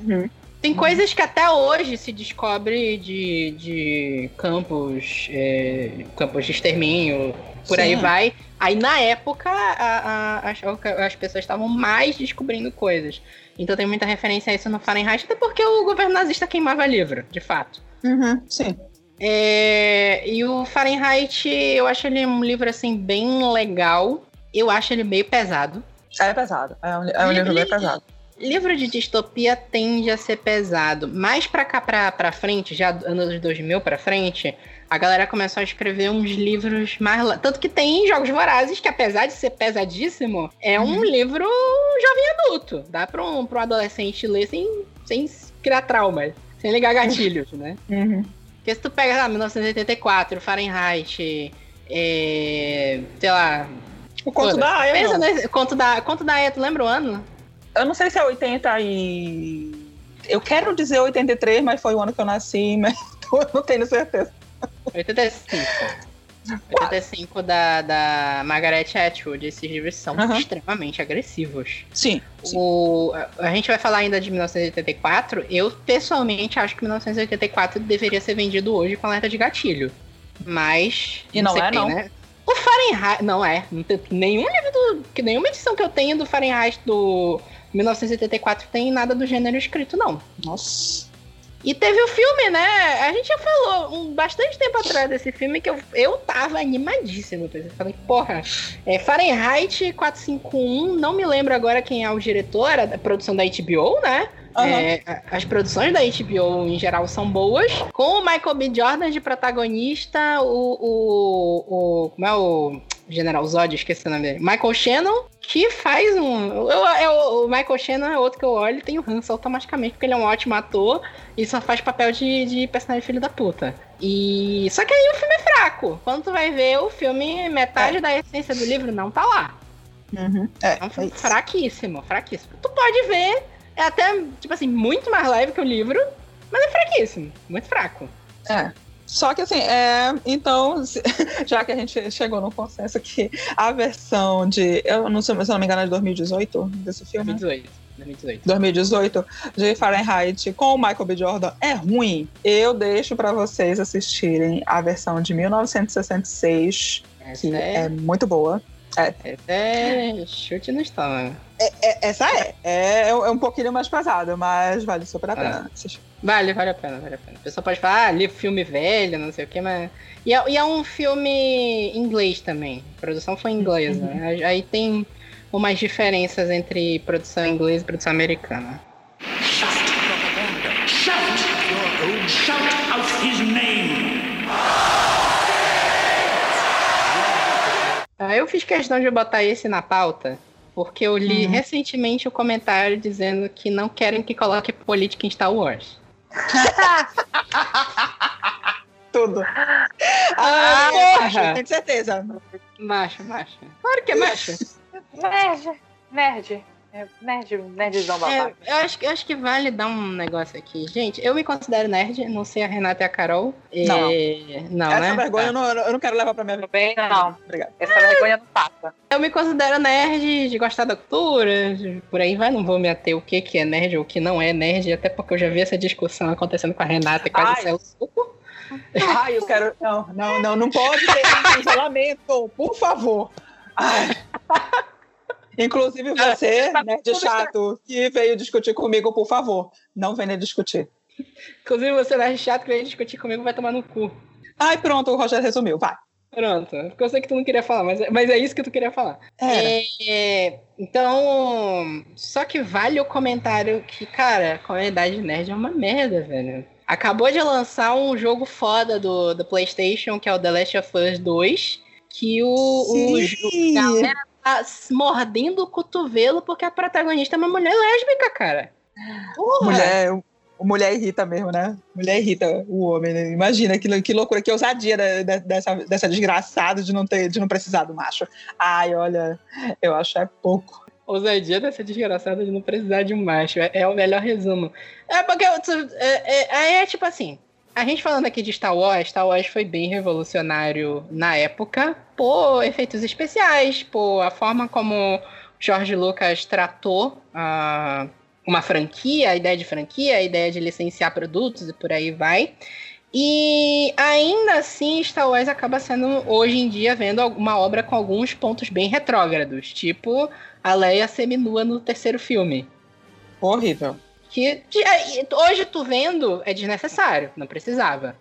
Uhum. Tem uhum. coisas que até hoje se descobre de, de campos, é, campos de extermínio, por Sim. aí vai. Aí na época a, a, as, as pessoas estavam mais descobrindo coisas. Então tem muita referência a isso no Fahrenheit, até porque o governo nazista queimava livro, de fato. Uhum, sim. É, e o Fahrenheit, eu acho ele um livro assim bem legal. Eu acho ele meio pesado. É pesado. É um, é um livro bem pesado livro de distopia tende a ser pesado. Mais pra cá pra, pra frente, já anos 2000 pra frente, a galera começou a escrever uns livros mais. Tanto que tem Jogos Vorazes, que apesar de ser pesadíssimo, é um uhum. livro jovem adulto. Dá pra um, pra um adolescente ler sem, sem criar traumas, sem ligar gatilhos, né? Uhum. Porque se tu pega lá, 1984, Fahrenheit, é, sei lá. O conto da Aya. Pensa no conto da, conto da Aya, tu lembra o ano? Eu não sei se é 80 e. Eu quero dizer 83, mas foi o ano que eu nasci, [LAUGHS] mas eu não tenho certeza. 85. 85 da, da Margaret Atwood. Esses livros são uhum. extremamente agressivos. Sim. O, a gente vai falar ainda de 1984. Eu, pessoalmente, acho que 1984 deveria ser vendido hoje com alerta de gatilho. Mas. E não, não é, quem, não. Né? O Fahrenheit. Não é. Não tem nenhum livro do. Nenhuma edição que eu tenho do Fahrenheit do 1984 tem nada do gênero escrito, não. Nossa. E teve o filme, né? A gente já falou um, bastante tempo atrás desse filme que eu, eu tava animadíssimo. Eu falei, porra, é Fahrenheit 451, não me lembro agora quem é o diretor, a produção da HBO, né? Uhum. É, as produções da HBO em geral são boas. Com o Michael B. Jordan de protagonista, o. o, o como é o. General Zod, esqueci o nome dele. Michael Shannon, que faz um. Eu, eu, o Michael Shannon é outro que eu olho e tenho ranço automaticamente, porque ele é um ótimo ator e só faz papel de, de personagem filho da puta. E. Só que aí o filme é fraco. Quando tu vai ver o filme, metade é. da essência do livro não tá lá. Uhum. É, é um filme é fraquíssimo, fraquíssimo. Tu pode ver, é até, tipo assim, muito mais leve que o livro, mas é fraquíssimo, muito fraco. É. Só que assim, é, então, [LAUGHS] já que a gente chegou no consenso que a versão de. Eu não sei, se eu não me engano, é de 2018 desse filme. 2018. 2018. 2018 de Fahrenheit com o Michael B. Jordan é ruim. Eu deixo para vocês assistirem a versão de 1966, Essa que é... é muito boa. É. Essa é chute no estômago. É, é, essa é. é. É um pouquinho mais pesada, mas vale super a pena assistir. Vale, vale a pena, vale a pena. A pessoa pode falar, ah, li filme velho, não sei o que, mas. E é, e é um filme inglês também. A produção foi inglesa. Uhum. Né? Aí tem umas diferenças entre produção inglesa e produção americana. Shout, propaganda. Shout your own. Shout out his name. Ah, eu fiz questão de botar esse na pauta porque eu li uhum. recentemente o um comentário dizendo que não querem que coloque política em Star Wars. [LAUGHS] Tudo. Ah, ah macho, tenho certeza. Macho, macho. Claro que é macho. Nerd, nerd. É, nerd, nerdzão babaca. É, eu, acho, eu acho que vale dar um negócio aqui. Gente, eu me considero nerd, não sei a Renata e a Carol. Não. E... Não, Essa né? vergonha Tá. eu, não, eu não quero levar pra minha vida. Também não. Obrigado. Essa vergonha não passa. Eu me considero nerd, de gostar da cultura, de- por aí vai. Não vou me ater o que, que é nerd ou o que não é nerd, até porque eu já vi essa discussão acontecendo com a Renata e quase Ai. saiu suco. Ai, eu quero. Não, não, não, não pode ter isolamento, por favor. Ai. Inclusive você, Tá nerd tudo chato, que veio discutir comigo, por favor, não venha discutir. Inclusive, você nerd chato que veio discutir comigo vai tomar no cu. Ai, pronto, o Rogério resumiu, vai. Pronto. Porque eu sei que tu não queria falar, mas, mas é isso que tu queria falar. Era. É, então, só que vale o comentário que, cara, a comunidade nerd é uma merda, velho. Acabou de lançar um jogo foda do, do PlayStation, que é o The Last of Us 2, que o, o, Sim. galera tá mordendo o cotovelo porque a protagonista é uma mulher lésbica, cara. Porra! Mulher, mulher irrita mesmo, né? Mulher irrita o homem. Né? Imagina que, que loucura, que ousadia da- da- dessa, dessa desgraçada de não, ter, de não precisar do macho. Ai, olha, eu acho é pouco. Ousadia dessa desgraçada de não precisar de um macho. É, é o melhor resumo. É porque é, é, aí é tipo assim. A gente falando aqui de Star Wars, Star Wars foi bem revolucionário na época por efeitos especiais, por a forma como George Lucas tratou ah, uma franquia, a ideia de franquia, a ideia de licenciar produtos e por aí vai. E ainda assim, Star Wars acaba sendo, hoje em dia, vendo uma obra com alguns pontos bem retrógrados, tipo a Leia seminua no terceiro filme. Horrível. Que aí, hoje tu vendo é desnecessário, não precisava.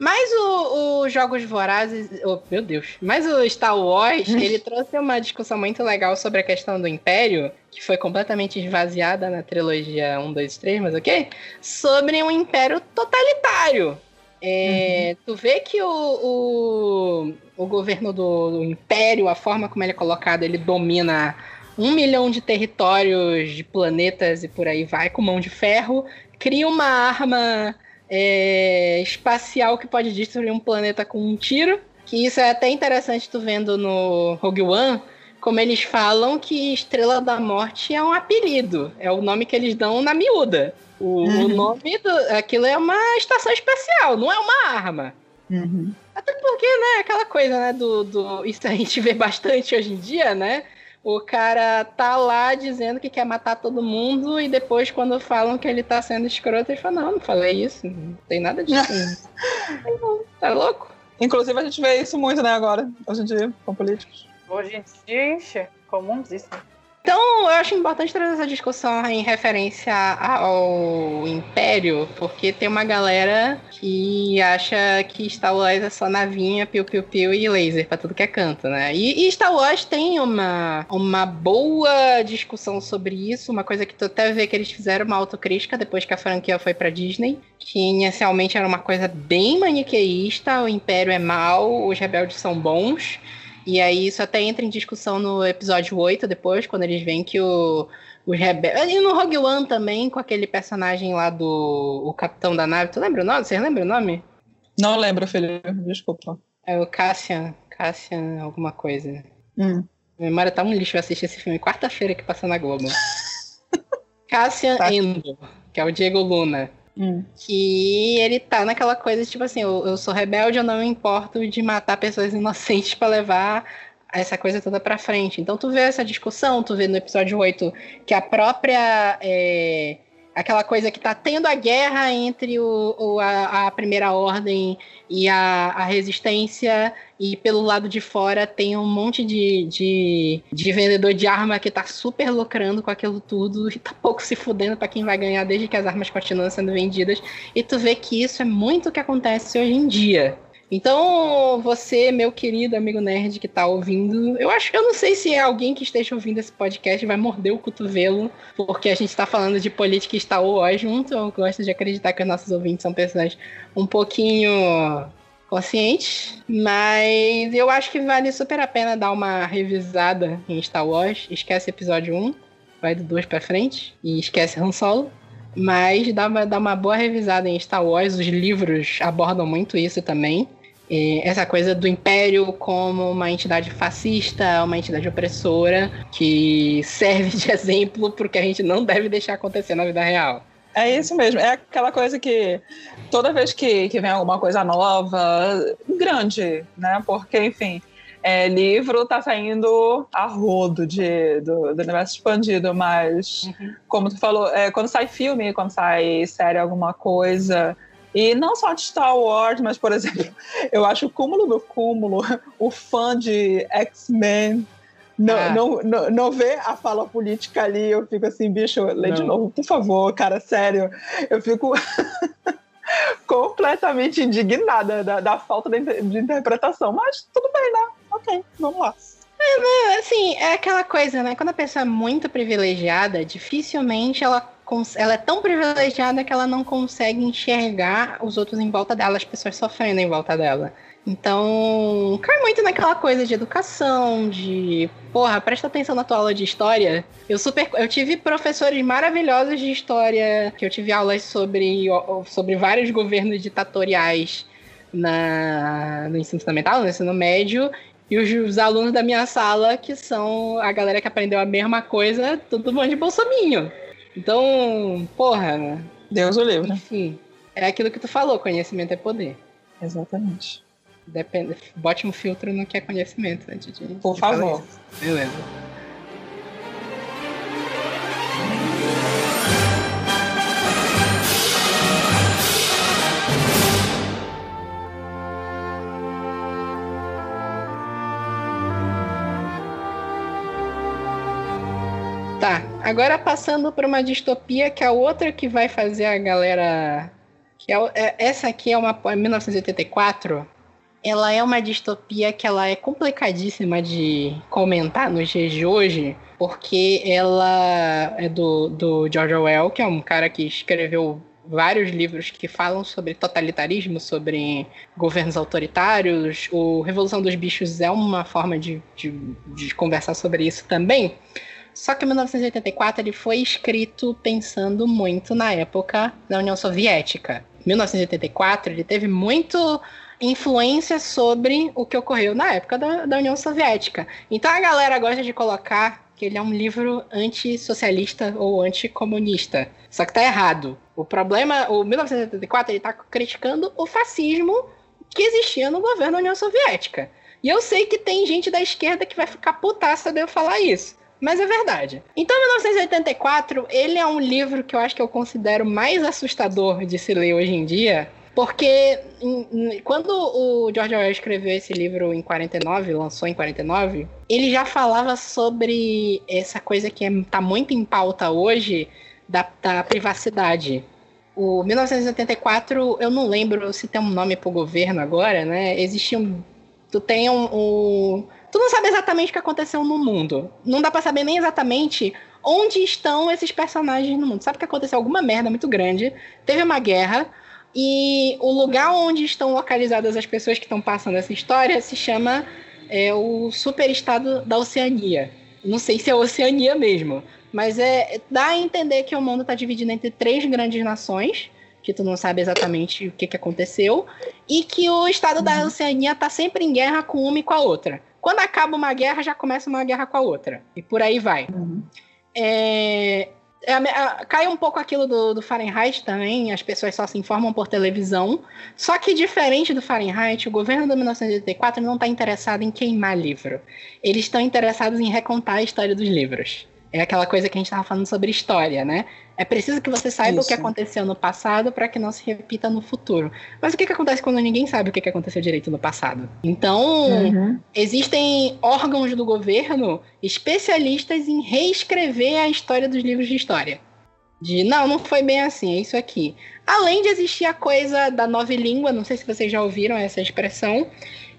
Mas o, o Jogos Vorazes. oh, meu Deus. Mas o Star Wars, [LAUGHS] ele trouxe uma discussão muito legal sobre a questão do Império, que foi completamente esvaziada na trilogia 1, 2, 3, mas ok? Sobre um império totalitário. É, Tu vê que o, o, o governo do, do Império, a forma como ele é colocado, ele domina um milhão de territórios, de planetas e por aí vai, com mão de ferro, cria uma arma é, espacial que pode destruir um planeta com um tiro. Que isso é até interessante tu vendo no Rogue One, como eles falam que Estrela da Morte é um apelido, é o nome que eles dão na miúda. O, o Uhum. nome do. Aquilo é uma estação espacial, não é uma arma. Uhum. Até porque, né, aquela coisa, né, do, do. Isso a gente vê bastante hoje em dia, né? O cara tá lá dizendo que quer matar todo mundo e depois, quando falam que ele tá sendo escroto, ele fala: Não, não falei isso, não tem nada disso. [LAUGHS] tá louco? Inclusive, a gente vê isso muito, né, agora, hoje em dia, com políticos. Hoje em dia, ixi, comumzíssimo. Então, eu acho importante trazer essa discussão em referência ao Império, porque tem uma galera que acha que Star Wars é só navinha, piu-piu-piu e laser pra tudo que é canto, né? E, e Star Wars tem uma, uma boa discussão sobre isso, uma coisa que tu até vê que eles fizeram uma autocrítica depois que a franquia foi pra Disney, que inicialmente era uma coisa bem maniqueísta, o Império é mal, os rebeldes são bons. E aí isso até entra em discussão no episódio 8 depois, quando eles veem que o, os rebeldes. E no Rogue One também, com aquele personagem lá do o capitão da nave. Tu lembra o nome? Vocês lembram o nome? Não lembro, filho, desculpa. É o Cassian. Cassian, alguma coisa. Hum. Minha memória tá um lixo, eu assisti esse filme quarta-feira que passou na Globo. [LAUGHS] Cassian Tá. Endo, que é o Diego Luna. Hum. Que ele tá naquela coisa, tipo assim, eu, eu sou rebelde, eu não me importo de matar pessoas inocentes pra levar essa coisa toda pra frente. Então tu vê essa discussão, tu vê no episódio 8 que a própria. é, aquela coisa que tá tendo a guerra entre o, o- a, a primeira ordem e a, a resistência, e pelo lado de fora tem um monte de, de, de vendedor de arma que tá super lucrando com aquilo tudo e tá pouco se fudendo pra quem vai ganhar desde que as armas continuam sendo vendidas. E tu vê que isso é muito o que acontece hoje em dia. Então, você, meu querido amigo nerd que tá ouvindo, eu acho, eu não sei se é alguém que esteja ouvindo esse podcast vai morder o cotovelo, porque a gente tá falando de política e Star Wars junto. Eu gosto de acreditar que os nossos ouvintes são pessoas um pouquinho conscientes, mas eu acho que vale super a pena dar uma revisada em Star Wars. Esquece episódio 1, vai do 2 pra frente, e esquece Han Solo. Mas dá dá uma boa revisada em Star Wars, os livros abordam muito isso também. É, essa coisa do império como uma entidade fascista, uma entidade opressora, que serve de [LAUGHS] exemplo porque a gente não deve deixar acontecer na vida real. É isso mesmo. É aquela coisa que toda vez que, que vem alguma coisa nova, grande, né? Porque, enfim, é, livro tá saindo a rodo de, do, do universo expandido, mas, uhum. como tu falou, é, quando sai filme, quando sai série, alguma coisa. E não só de Star Wars, mas, por exemplo, [LAUGHS] eu acho o cúmulo do cúmulo, o fã de X-Men não, ah. não, não, não vê a fala política ali, eu fico assim, bicho, lê não. de novo, por favor, cara, sério. Eu fico [LAUGHS] completamente indignada da, da falta de, de, interpretação, mas tudo bem, né? Ok, vamos lá. É, assim, é aquela coisa, né? Quando a pessoa é muito privilegiada, dificilmente ela, ela é tão privilegiada que ela não consegue enxergar os outros em volta dela, as pessoas sofrendo em volta dela. Então, cai muito naquela coisa de educação, de, porra, presta atenção na tua aula de história. Eu super, eu tive professores maravilhosos de história, que eu tive aulas sobre, sobre vários governos ditatoriais na, no ensino fundamental, no ensino médio, e os, os, alunos da minha sala, que são a galera que aprendeu a mesma coisa, tudo bom de bolsominho. Então, porra. Deus o livre. Enfim, é aquilo que tu falou, conhecimento é poder. Exatamente. Depende, bote um filtro no que é conhecimento antes de. Por de favor. Beleza. Agora passando para uma distopia que é a outra que vai fazer a galera. Que é, é essa aqui é uma 1984 ela é uma distopia que ela é complicadíssima de comentar nos dias de hoje, porque ela é do, do George Orwell, que é um cara que escreveu vários livros que falam sobre totalitarismo, sobre governos autoritários. O Revolução dos Bichos é uma forma de, de, de conversar sobre isso também. Só que 1984 ele foi escrito pensando muito na época da União Soviética. 1984 ele teve muito influência sobre o que ocorreu na época da, da União Soviética. Então a galera gosta de colocar que ele é um livro antissocialista ou anticomunista. Só que tá errado. O problema, o 1984, ele tá criticando o fascismo que existia no governo da União Soviética. E eu sei que tem gente da esquerda que vai ficar putaça de eu falar isso. Mas é verdade. Então, 1984, ele é um livro que eu acho que eu considero mais assustador de se ler hoje em dia, porque quando o George Orwell escreveu esse livro em 49, lançou em 49, ele já falava sobre essa coisa que está é, muito em pauta hoje da, da privacidade. O 1984, eu não lembro se tem um nome para o governo agora, né? Existia um. Tu tem um, um. Tu não sabe exatamente o que aconteceu no mundo. Não dá para saber nem exatamente onde estão esses personagens no mundo. Sabe que aconteceu alguma merda muito grande. Teve uma guerra e o lugar onde estão localizadas as pessoas que estão passando essa história se chama é, o superestado da Oceania. Não sei se é Oceania mesmo, mas é dá a entender que o mundo está dividido entre três grandes nações, que tu não sabe exatamente o que, que aconteceu, e que o estado uhum. da Oceania está sempre em guerra com uma e com a outra. Quando acaba uma guerra, já começa uma guerra com a outra. E por aí vai. Uhum. É, é, é, cai um pouco aquilo do, do, Fahrenheit também, as pessoas só se informam por televisão. Só que, diferente do Fahrenheit, o governo de 1984 não está interessado em queimar livro. Eles estão interessados em recontar a história dos livros. É aquela coisa que a gente estava falando sobre história, né? É preciso que você saiba Isso. o que aconteceu no passado para que não se repita no futuro. Mas o que, que acontece quando ninguém sabe o que, que aconteceu direito no passado? Então, uhum. existem órgãos do governo especialistas em reescrever a história dos livros de história. De não, não foi bem assim, é isso aqui. Além de existir a coisa da nova língua, não sei se vocês já ouviram essa expressão,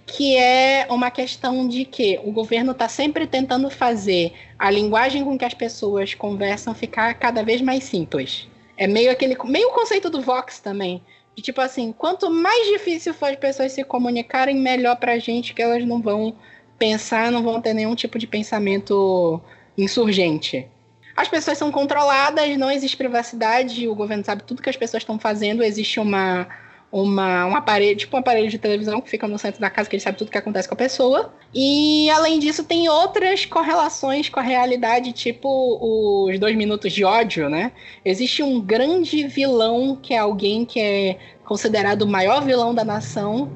que é uma questão de que o governo está sempre tentando fazer a linguagem com que as pessoas conversam ficar cada vez mais simples. É meio aquele meio o conceito do Vox também. De tipo assim, quanto mais difícil for as pessoas se comunicarem, melhor para a gente que elas não vão pensar, não vão ter nenhum tipo de pensamento insurgente. As pessoas são controladas, não existe privacidade, o governo sabe tudo que as pessoas estão fazendo, existe uma uma, um aparelho, tipo um aparelho de televisão que fica no centro da casa, que ele sabe tudo que acontece com a pessoa. E além disso, tem outras correlações com a realidade, tipo os dois minutos de ódio, né? Existe um grande vilão que é alguém que é considerado o maior vilão da nação,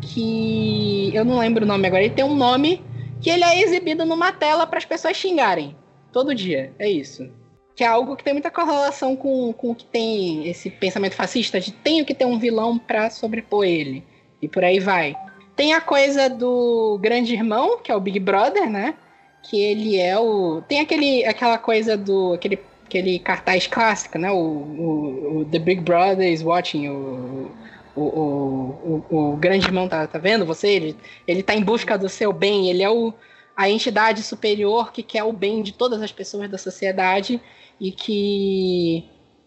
que eu não lembro o nome agora, ele tem um nome que ele é exibido numa tela para as pessoas xingarem. Todo dia, é isso que é algo que tem muita correlação com, com o que tem esse pensamento fascista de tenho que ter um vilão para sobrepor ele. E por aí vai. Tem a coisa do grande irmão, que é o Big Brother, né? Que ele é o. Tem aquele, aquela coisa do. Aquele, aquele cartaz clássico, né? O, o, o The Big Brother is watching. O, o, o, o, o grande irmão tá, tá vendo você? Ele, ele tá em busca do seu bem. Ele é o, a entidade superior que quer o bem de todas as pessoas da sociedade e que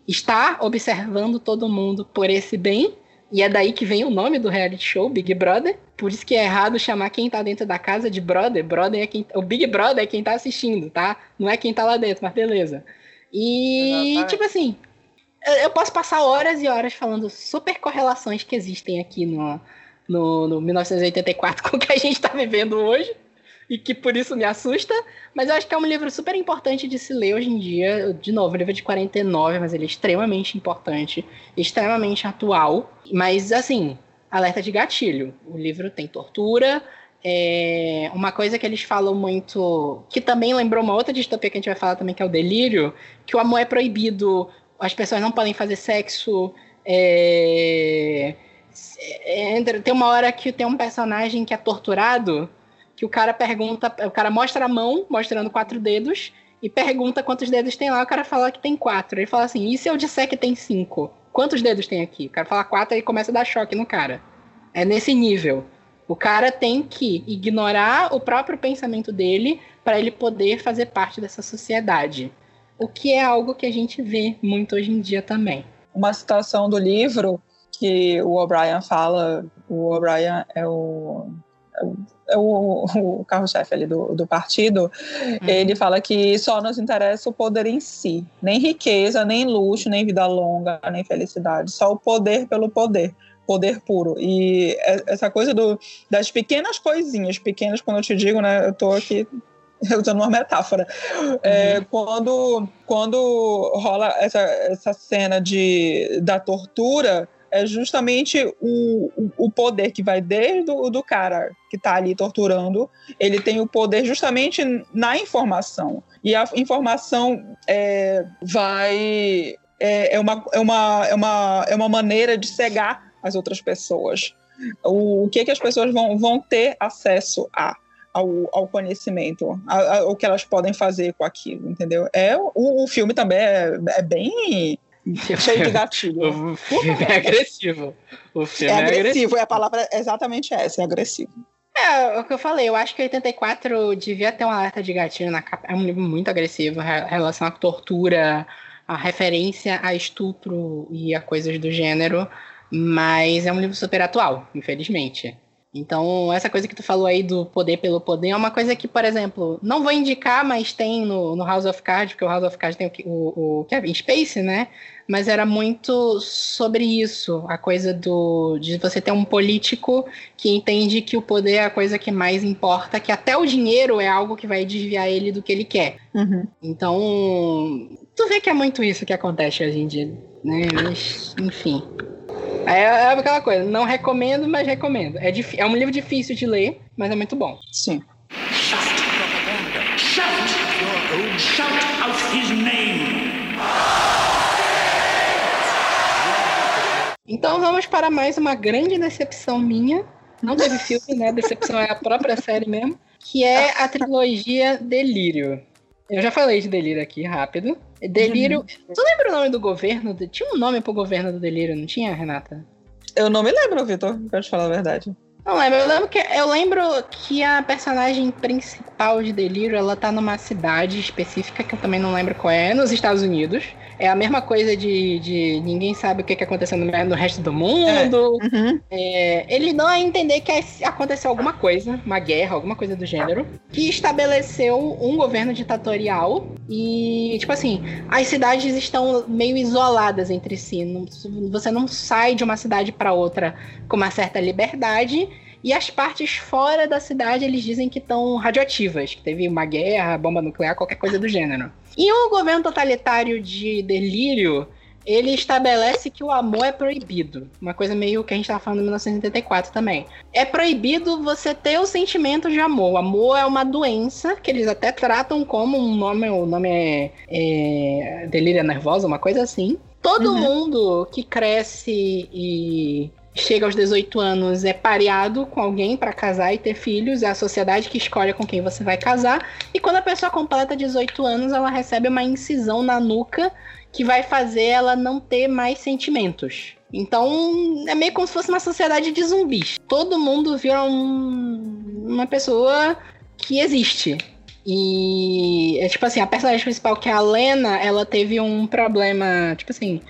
está observando todo mundo por esse bem. E é daí que vem o nome do reality show, Big Brother. Por isso que é errado chamar quem tá dentro da casa de brother. Brother é quem. O Big Brother é quem tá assistindo, tá? Não é quem tá lá dentro, mas beleza. E, Exatamente. tipo assim, eu posso passar horas e horas falando super correlações que existem aqui no, no, no 1984 [LAUGHS] com o que a gente tá vivendo hoje e que por isso me assusta, mas eu acho que é um livro super importante de se ler hoje em dia. De novo, um livro de 49, mas ele é extremamente importante, extremamente atual. Mas, assim, alerta de gatilho. O livro tem tortura. É uma coisa que eles falam muito, que também lembrou uma outra distopia que a gente vai falar também, que é o delírio, que o amor é proibido, as pessoas não podem fazer sexo. É... É, tem uma hora que tem um personagem que é torturado que o cara pergunta, o cara mostra a mão, mostrando quatro dedos, e pergunta quantos dedos tem lá, o cara fala que tem quatro. Ele fala assim, e se eu disser que tem cinco? Quantos dedos tem aqui? O cara fala quatro e começa a dar choque no cara. É nesse nível. O cara tem que ignorar o próprio pensamento dele para ele poder fazer parte dessa sociedade. O que é algo que a gente vê muito hoje em dia também. Uma citação do livro que o O'Brien fala, o O'Brien é o o, o carro-chefe ali do, do partido, uhum. ele fala que só nos interessa o poder em si, nem riqueza, nem luxo, nem vida longa, nem felicidade, só o poder pelo poder, poder puro. E é, essa coisa do, das pequenas coisinhas, pequenas quando eu te digo, né, eu tô aqui [LAUGHS] usando uma metáfora. É, uhum. É, quando, quando rola essa, essa cena de, da tortura, é justamente o, o poder que vai desde o do cara que está ali torturando, ele tem o poder justamente na informação. E a informação é, vai. É, é, uma, é, uma, é, uma, é uma maneira de cegar as outras pessoas. O, o que, que as pessoas vão, vão ter acesso a. Ao, ao, conhecimento, ao, que elas podem fazer com aquilo, entendeu? É, o, o filme também é, é bem cheio de gatilho. [LAUGHS] o filme é agressivo. O filme é, agressivo, é agressivo, é a palavra exatamente essa, é agressivo. É, o que eu falei, eu acho que 84 devia ter um alerta de gatilho na capa. É um livro muito agressivo, em relação à tortura, a referência a estupro e a coisas do gênero, mas é um livro super atual, infelizmente. Então, essa coisa que tu falou aí do poder pelo poder é uma coisa que, por exemplo, não vou indicar, mas tem no, no House of Cards, porque o House of Cards tem o, o, o Kevin Spacey, né? Mas era muito sobre isso, a coisa do de você ter um político que entende que o poder é a coisa que mais importa, que até o dinheiro é algo que vai desviar ele do que ele quer. Uhum. Então, tu vê que é muito isso que acontece hoje em dia, né? Mas, enfim. É, é aquela coisa, não recomendo, mas recomendo. É, é um livro difícil de ler, mas é muito bom. Sim. Shout propaganda. Shout your own. Shout out his name. Então vamos para mais uma grande decepção minha. Não teve [LAUGHS] filme, né? Decepção é a própria série mesmo. Que é a trilogia Delírio. Eu já falei de Delírio aqui, rápido. Delírio. Uhum. Tu lembra o nome do governo? Tinha um nome pro governo do Delírio, não tinha, Renata? Eu não me lembro, Vitor, pra te falar a verdade. Não lembro, eu lembro que eu lembro que a personagem principal de Delírio, ela tá numa cidade específica que eu também não lembro qual é, nos Estados Unidos. É a mesma coisa de, de ninguém sabe o que, que aconteceu no, no resto do mundo. É. Uhum. É, ele dá a entender que aconteceu alguma coisa, uma guerra, alguma coisa do gênero, que estabeleceu um governo ditatorial e, tipo assim, as cidades estão meio isoladas entre si. Não, você não sai de uma cidade para outra com uma certa liberdade. E as partes fora da cidade eles dizem que estão radioativas, que teve uma guerra, bomba nuclear, qualquer coisa do gênero. E o governo totalitário de delírio, ele estabelece que o amor é proibido. Uma coisa meio que a gente estava falando em 1984 também. É proibido você ter o sentimento de amor. O amor é uma doença que eles até tratam como um nome, o nome é, é delírio nervosa, uma coisa assim. Todo uhum. mundo que cresce e chega aos 18 anos é pareado com alguém para casar e ter filhos, é a sociedade que escolhe com quem você vai casar. E quando a pessoa completa 18 anos, ela recebe uma incisão na nuca que vai fazer ela não ter mais sentimentos. Então, é meio como se fosse uma sociedade de zumbis. Todo mundo vira um, uma pessoa que existe. E é tipo assim, a personagem principal, que é a Lena, ela teve um problema, tipo assim,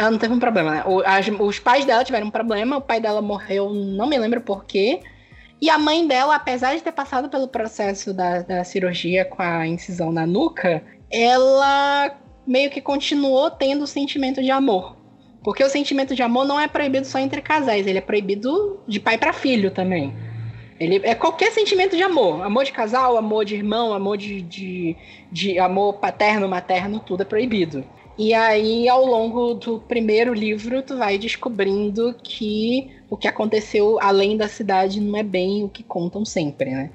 ela não teve um problema, né? O, as, os pais dela tiveram um problema, o pai dela morreu, não me lembro porquê. E a mãe dela, apesar de ter passado pelo processo da, da cirurgia com a incisão na nuca, ela meio que continuou tendo o sentimento de amor. Porque o sentimento de amor não é proibido só entre casais, ele é proibido de pai para filho também. Ele é qualquer sentimento de amor. Amor de casal, amor de irmão, amor de, de, de amor paterno, materno, tudo é proibido. E aí, ao longo do primeiro livro, tu vai descobrindo que o que aconteceu além da cidade não é bem o que contam sempre, né?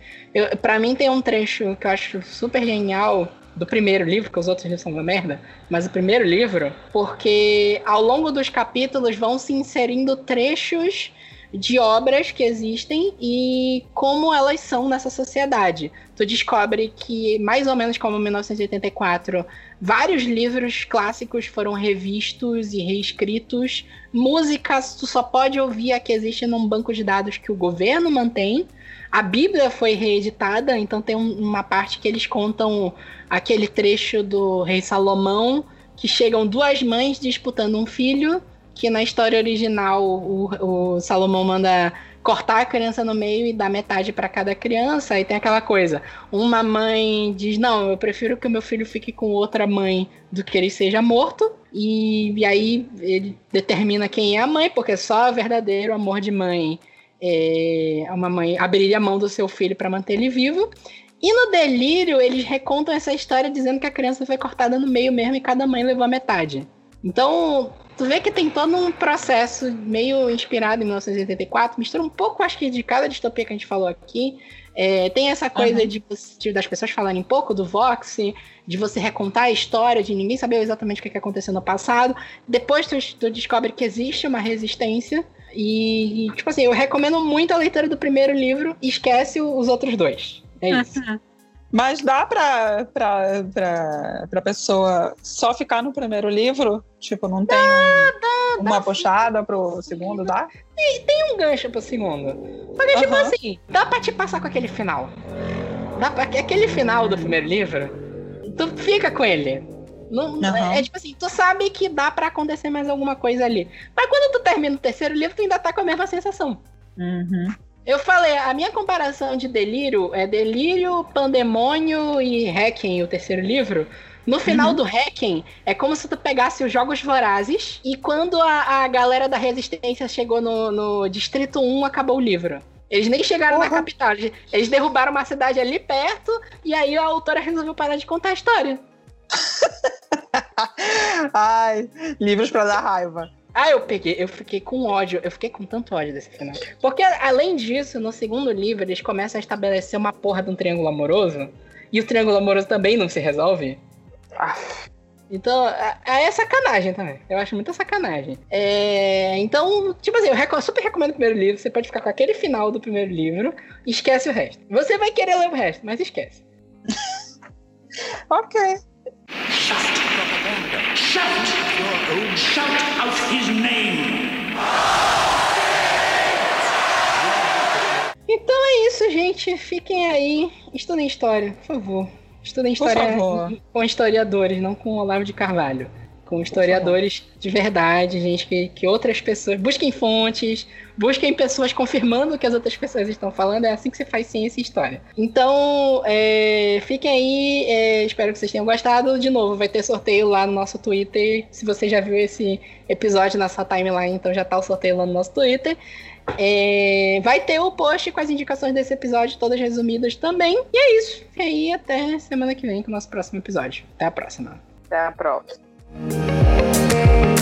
para mim tem um trecho que eu acho super genial do primeiro livro, que os outros livros são uma merda, mas o primeiro livro, porque ao longo dos capítulos vão se inserindo trechos de obras que existem e como elas são nessa sociedade. Tu descobre que, mais ou menos como 1984, vários livros clássicos foram revistos e reescritos. Músicas, tu só pode ouvir a que existe num banco de dados que o governo mantém. A Bíblia foi reeditada, então tem uma parte que eles contam aquele trecho do rei Salomão, que chegam duas mães disputando um filho que na história original o, o Salomão manda cortar a criança no meio e dar metade para cada criança. Aí tem aquela coisa: uma mãe diz, não, eu prefiro que o meu filho fique com outra mãe do que ele seja morto. E, e aí ele determina quem é a mãe, porque só o verdadeiro amor de mãe é uma mãe abriria a mão do seu filho para manter ele vivo. E no delírio, eles recontam essa história dizendo que a criança foi cortada no meio mesmo e cada mãe levou a metade. Então, tu vê que tem todo um processo meio inspirado em 1984, mistura um pouco, acho que, de cada distopia que a gente falou aqui. É, tem essa coisa uhum. de, de, das pessoas falarem pouco do Vox, de você recontar a história, de ninguém saber exatamente o que aconteceu no passado. Depois tu, tu descobre que existe uma resistência. E, tipo assim, eu recomendo muito a leitura do primeiro livro e esquece os outros dois. É isso. Uhum. Mas dá pra, pra, pra, pra pessoa só ficar no primeiro livro? Tipo, não tem dá, dá, uma dá, puxada sim. pro segundo, dá? Tem, tem um gancho pro segundo. Porque, uhum. tipo assim, dá pra te passar com aquele final. Dá pra, aquele final do primeiro livro, tu fica com ele. Não, uhum. É tipo assim, tu sabe que dá para acontecer mais alguma coisa ali. Mas quando tu termina o terceiro livro, tu ainda tá com a mesma sensação. Uhum. Eu falei, a minha comparação de delírio é delírio, pandemônio e Hacking, o terceiro livro. No final uhum. do Hacking, é como se tu pegasse os Jogos Vorazes e quando a, a galera da Resistência chegou no, no Distrito 1, acabou o livro. Eles nem chegaram uhum. na capital, eles, eles derrubaram uma cidade ali perto e aí a autora resolveu parar de contar a história. [LAUGHS] Ai, livros para dar raiva. Ah, eu peguei, eu fiquei com ódio, eu fiquei com tanto ódio desse final. Porque, além disso, no segundo livro, eles começam a estabelecer uma porra de um triângulo amoroso. E o triângulo amoroso também não se resolve. Ah. Então, é, sacanagem também. Eu acho muita sacanagem. É, então, tipo assim, eu super recomendo o primeiro livro. Você pode ficar com aquele final do primeiro livro e esquece o resto. Você vai querer ler o resto, mas esquece. [LAUGHS] ok. Shout propaganda. Shout your own. Shout out his name. gente, fiquem aí, estudem história, por favor. Estudem história favor. com historiadores, não com Olavo de Carvalho. Com historiadores de verdade, gente, que, que outras pessoas. Busquem fontes, busquem pessoas confirmando o que as outras pessoas estão falando. É assim que se faz ciência e história. Então, é, fiquem aí. é, espero que vocês tenham gostado. De novo, vai ter sorteio lá no nosso Twitter. Se você já viu esse episódio na sua timeline, então já tá o sorteio lá no nosso Twitter. É, vai ter o post com as indicações desse episódio, todas resumidas também. E é isso. E aí, até semana que vem com o nosso próximo episódio. Até a próxima. Até a próxima. Música